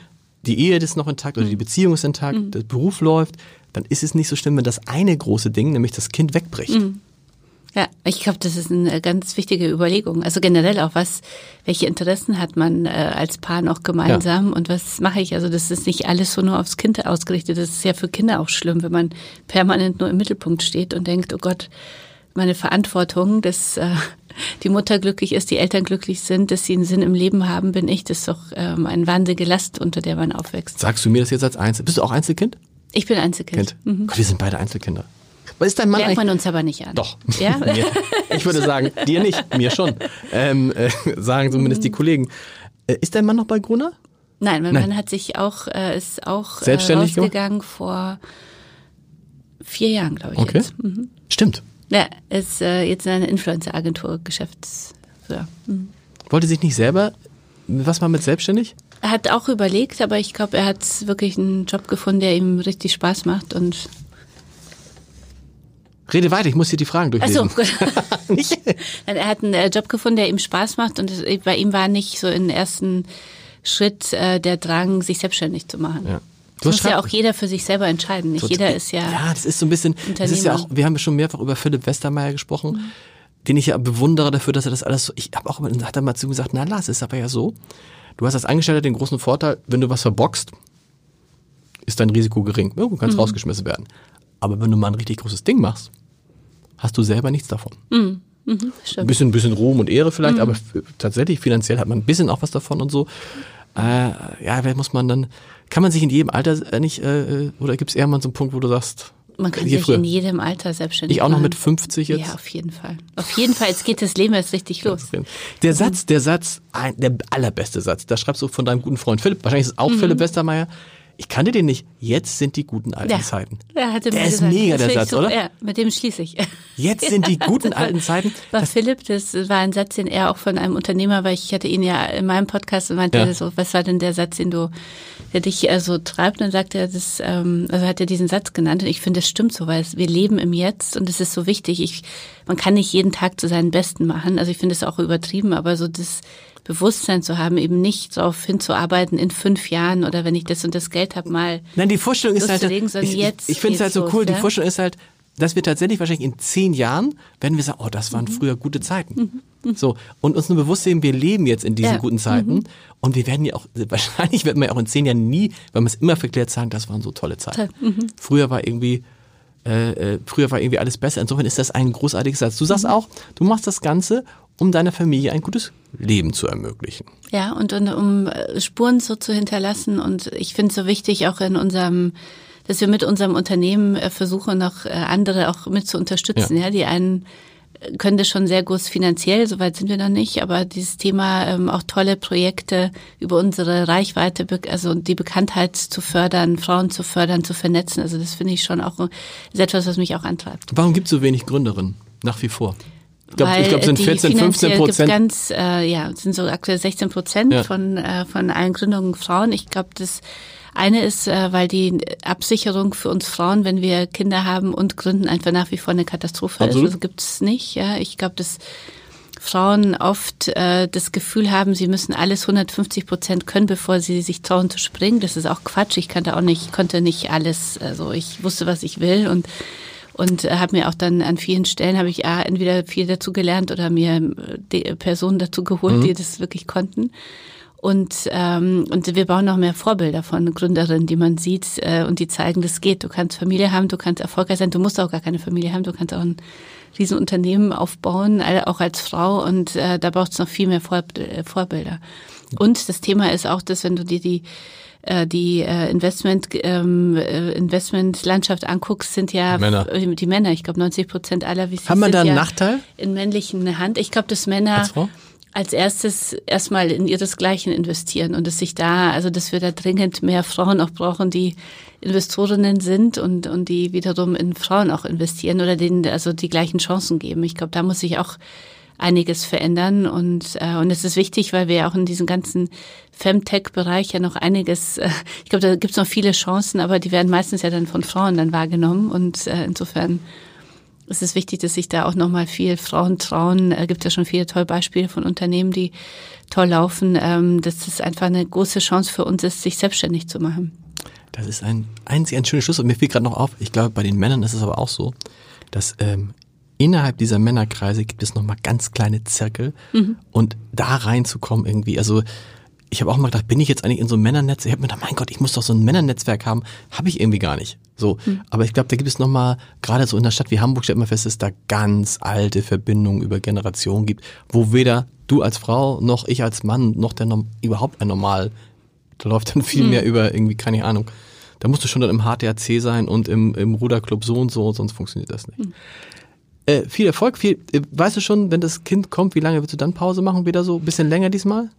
die Ehe ist noch intakt oder die mhm. Beziehung ist intakt, mhm. der Beruf läuft, dann ist es nicht so schlimm, wenn das eine große Ding, nämlich das Kind wegbricht. Mhm. Ja, ich glaube, das ist eine ganz wichtige Überlegung. Also generell auch was, welche Interessen hat man äh, als Paar noch gemeinsam ja. und was mache ich? Also das ist nicht alles so nur aufs Kind ausgerichtet. Das ist ja für Kinder auch schlimm, wenn man permanent nur im Mittelpunkt steht und denkt, oh Gott, meine Verantwortung, das äh, die Mutter glücklich ist, die Eltern glücklich sind, dass sie einen Sinn im Leben haben, bin ich. Das ist doch ähm, eine wahnsinnige Last, unter der man aufwächst. Sagst du mir das jetzt als Einzel? Bist du auch Einzelkind? Ich bin Einzelkind. Mhm. Gott, wir sind beide Einzelkinder. Was ist dein Mann Merkt man uns aber nicht an. Doch. Ja? ich würde sagen, dir nicht, mir schon. Ähm, äh, sagen zumindest die Kollegen. Äh, ist dein Mann noch bei Gruner? Nein, mein Nein. Mann hat sich auch, äh, ist auch Selbstständig äh, rausgegangen vor vier Jahren, glaube ich. Okay. Mhm. Stimmt. Ja, ist äh, jetzt in einer Influencer-Agentur Geschäftsführer. Mhm. Wollte sich nicht selber was mal mit selbstständig? Er hat auch überlegt, aber ich glaube, er hat wirklich einen Job gefunden, der ihm richtig Spaß macht und Rede weiter, ich muss dir die Fragen durchlesen. Ach so, er hat einen äh, Job gefunden, der ihm Spaß macht und bei ihm war nicht so im ersten Schritt äh, der Drang, sich selbstständig zu machen. Ja. Das muss ja auch jeder für sich selber entscheiden. Nicht jeder ist ja. Ja, das ist so ein bisschen. Das ist ja auch. Wir haben schon mehrfach über Philipp Westermeier gesprochen, mhm. den ich ja bewundere dafür, dass er das alles so. Ich habe auch hat er mal zu ihm gesagt, na Lars, ist aber ja so. Du hast als Angestellter den großen Vorteil, wenn du was verboxt, ist dein Risiko gering. Ja, du kannst mhm. rausgeschmissen werden. Aber wenn du mal ein richtig großes Ding machst, hast du selber nichts davon. Mhm. Mhm, ein bisschen, bisschen Ruhm und Ehre vielleicht, mhm. aber tatsächlich finanziell hat man ein bisschen auch was davon und so. Äh, ja, wer muss man dann, kann man sich in jedem Alter äh, nicht, äh, oder gibt es eher mal so einen Punkt, wo du sagst, man kann sich früher. in jedem Alter selbstständig Ich auch noch mit 50 jetzt? Ja, auf jeden Fall. Auf jeden Fall, jetzt geht das Leben erst richtig los. Der Satz, der Satz, der allerbeste Satz, da schreibst du von deinem guten Freund Philipp, wahrscheinlich ist es auch mhm. Philipp Westermeier, ich kannte den nicht. Jetzt sind die guten alten ja. Zeiten. Ja, hatte der ist mega, der Satz, so, oder? Ja, mit dem schließe ich. Jetzt sind die guten alten Zeiten. War das Philipp, das war ein Satz, den er auch von einem Unternehmer, weil ich hatte ihn ja in meinem Podcast und meinte ja. so, was war denn der Satz, den du, der dich so also treibt? Dann sagt er, das, ähm, also hat er diesen Satz genannt und ich finde, das stimmt so, weil wir leben im Jetzt und es ist so wichtig. Ich, man kann nicht jeden Tag zu seinen Besten machen. Also ich finde es auch übertrieben, aber so das, Bewusstsein zu haben, eben nicht darauf hinzuarbeiten in fünf Jahren oder wenn ich das und das Geld habe, mal. Nein, die Vorstellung ist halt, ich, ich, ich finde es halt so cool, los, die Vorstellung ist halt, dass wir tatsächlich wahrscheinlich in zehn Jahren werden wir sagen, oh, das waren mhm. früher gute Zeiten. Mhm. So. Und uns nur bewusst sehen, wir leben jetzt in diesen ja. guten Zeiten. Mhm. Und wir werden ja auch, wahrscheinlich werden wir ja auch in zehn Jahren nie, weil man es immer verklärt sagen, das waren so tolle Zeiten. Mhm. Früher war irgendwie, äh, äh, früher war irgendwie alles besser. Insofern ist das ein großartiger Satz. Du sagst mhm. auch, du machst das Ganze, um deiner Familie ein gutes Leben zu ermöglichen. Ja, und, und um äh, Spuren so zu hinterlassen. Und ich finde es so wichtig, auch in unserem, dass wir mit unserem Unternehmen äh, versuchen, noch äh, andere auch mit zu unterstützen. Ja, ja die einen können das schon sehr groß finanziell, soweit sind wir noch nicht, aber dieses Thema ähm, auch tolle Projekte über unsere Reichweite, also die Bekanntheit zu fördern, Frauen zu fördern, zu vernetzen, also das finde ich schon auch ist etwas, was mich auch antreibt. Warum gibt es so wenig Gründerinnen nach wie vor? Ich glaube, glaub, sind 14, 15 Prozent. Ganz, äh, ja, sind so aktuell 16 Prozent ja. von, äh, von allen Gründungen Frauen. Ich glaube, das eine ist, äh, weil die Absicherung für uns Frauen, wenn wir Kinder haben und gründen, einfach nach wie vor eine Katastrophe Absolut. ist. Also gibt es nicht. Ja, ich glaube, dass Frauen oft äh, das Gefühl haben, sie müssen alles 150 Prozent können, bevor sie sich trauen zu springen. Das ist auch Quatsch. Ich kannte auch nicht, konnte nicht alles. Also ich wusste, was ich will und und äh, habe mir auch dann an vielen Stellen habe ich ah, entweder viel dazu gelernt oder mir äh, Personen dazu geholt, mhm. die das wirklich konnten. Und, ähm, und wir bauen noch mehr Vorbilder von Gründerinnen, die man sieht äh, und die zeigen, das geht. Du kannst Familie haben, du kannst erfolgreich sein, du musst auch gar keine Familie haben, du kannst auch ein Riesenunternehmen aufbauen, auch als Frau. Und äh, da braucht es noch viel mehr Vor äh, Vorbilder. Und das Thema ist auch, dass wenn du dir die äh, die äh, Investment ähm, äh, Investmentlandschaft anguckst, sind ja Männer. die Männer. Ich glaube, 90 Prozent aller VCs haben wir da einen ja Nachteil in männlichen Hand. Ich glaube, dass Männer als, erstes erstmal in ihresgleichen investieren und dass sich da, also dass wir da dringend mehr Frauen auch brauchen, die Investorinnen sind und und die wiederum in Frauen auch investieren oder denen also die gleichen Chancen geben. Ich glaube, da muss sich auch einiges verändern und äh, und es ist wichtig, weil wir auch in diesem ganzen Femtech-Bereich ja noch einiges, äh, ich glaube, da gibt es noch viele Chancen, aber die werden meistens ja dann von Frauen dann wahrgenommen und äh, insofern ist es wichtig, dass sich da auch noch mal viel Frauen trauen. Es äh, gibt ja schon viele tolle Beispiele von Unternehmen, die toll laufen. Ähm, dass es einfach eine große Chance für uns ist, sich selbstständig zu machen. Das ist ein einzig ein schöner Schluss und mir fiel gerade noch auf. Ich glaube, bei den Männern ist es aber auch so, dass ähm, innerhalb dieser Männerkreise gibt es nochmal ganz kleine Zirkel mhm. und da reinzukommen irgendwie, also ich habe auch mal gedacht, bin ich jetzt eigentlich in so einem Männernetz? Ich habe mir gedacht, mein Gott, ich muss doch so ein Männernetzwerk haben. Habe ich irgendwie gar nicht. So, hm. aber ich glaube, da gibt es nochmal, gerade so in einer Stadt wie Hamburg stellt man fest, dass es da ganz alte Verbindungen über Generationen gibt, wo weder du als Frau noch ich als Mann noch der überhaupt ein normal, da läuft dann viel hm. mehr über irgendwie, keine Ahnung. Da musst du schon dann im HTAC sein und im, im Ruderclub so und so, sonst funktioniert das nicht. Hm. Äh, viel Erfolg, viel, äh, weißt du schon, wenn das Kind kommt, wie lange willst du dann Pause machen? Wieder so ein bisschen länger diesmal?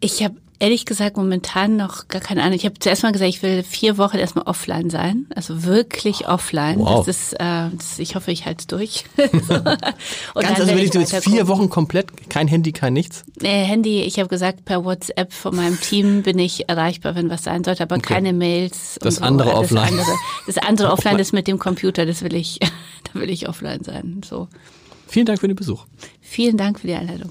Ich habe ehrlich gesagt momentan noch gar keine Ahnung. Ich habe zuerst mal gesagt, ich will vier Wochen erstmal offline sein. Also wirklich offline. Wow. Das ist, äh, das, ich hoffe, ich halte es durch. so. Ganz also wenn ich du jetzt vier Wochen komplett, kein Handy, kein nichts? Nee, Handy, ich habe gesagt, per WhatsApp von meinem Team bin ich erreichbar, wenn was sein sollte, aber okay. keine Mails. Das so. andere offline. Das andere, das andere offline, das mit dem Computer, das will ich, da will ich offline sein. So. Vielen Dank für den Besuch. Vielen Dank für die Einladung.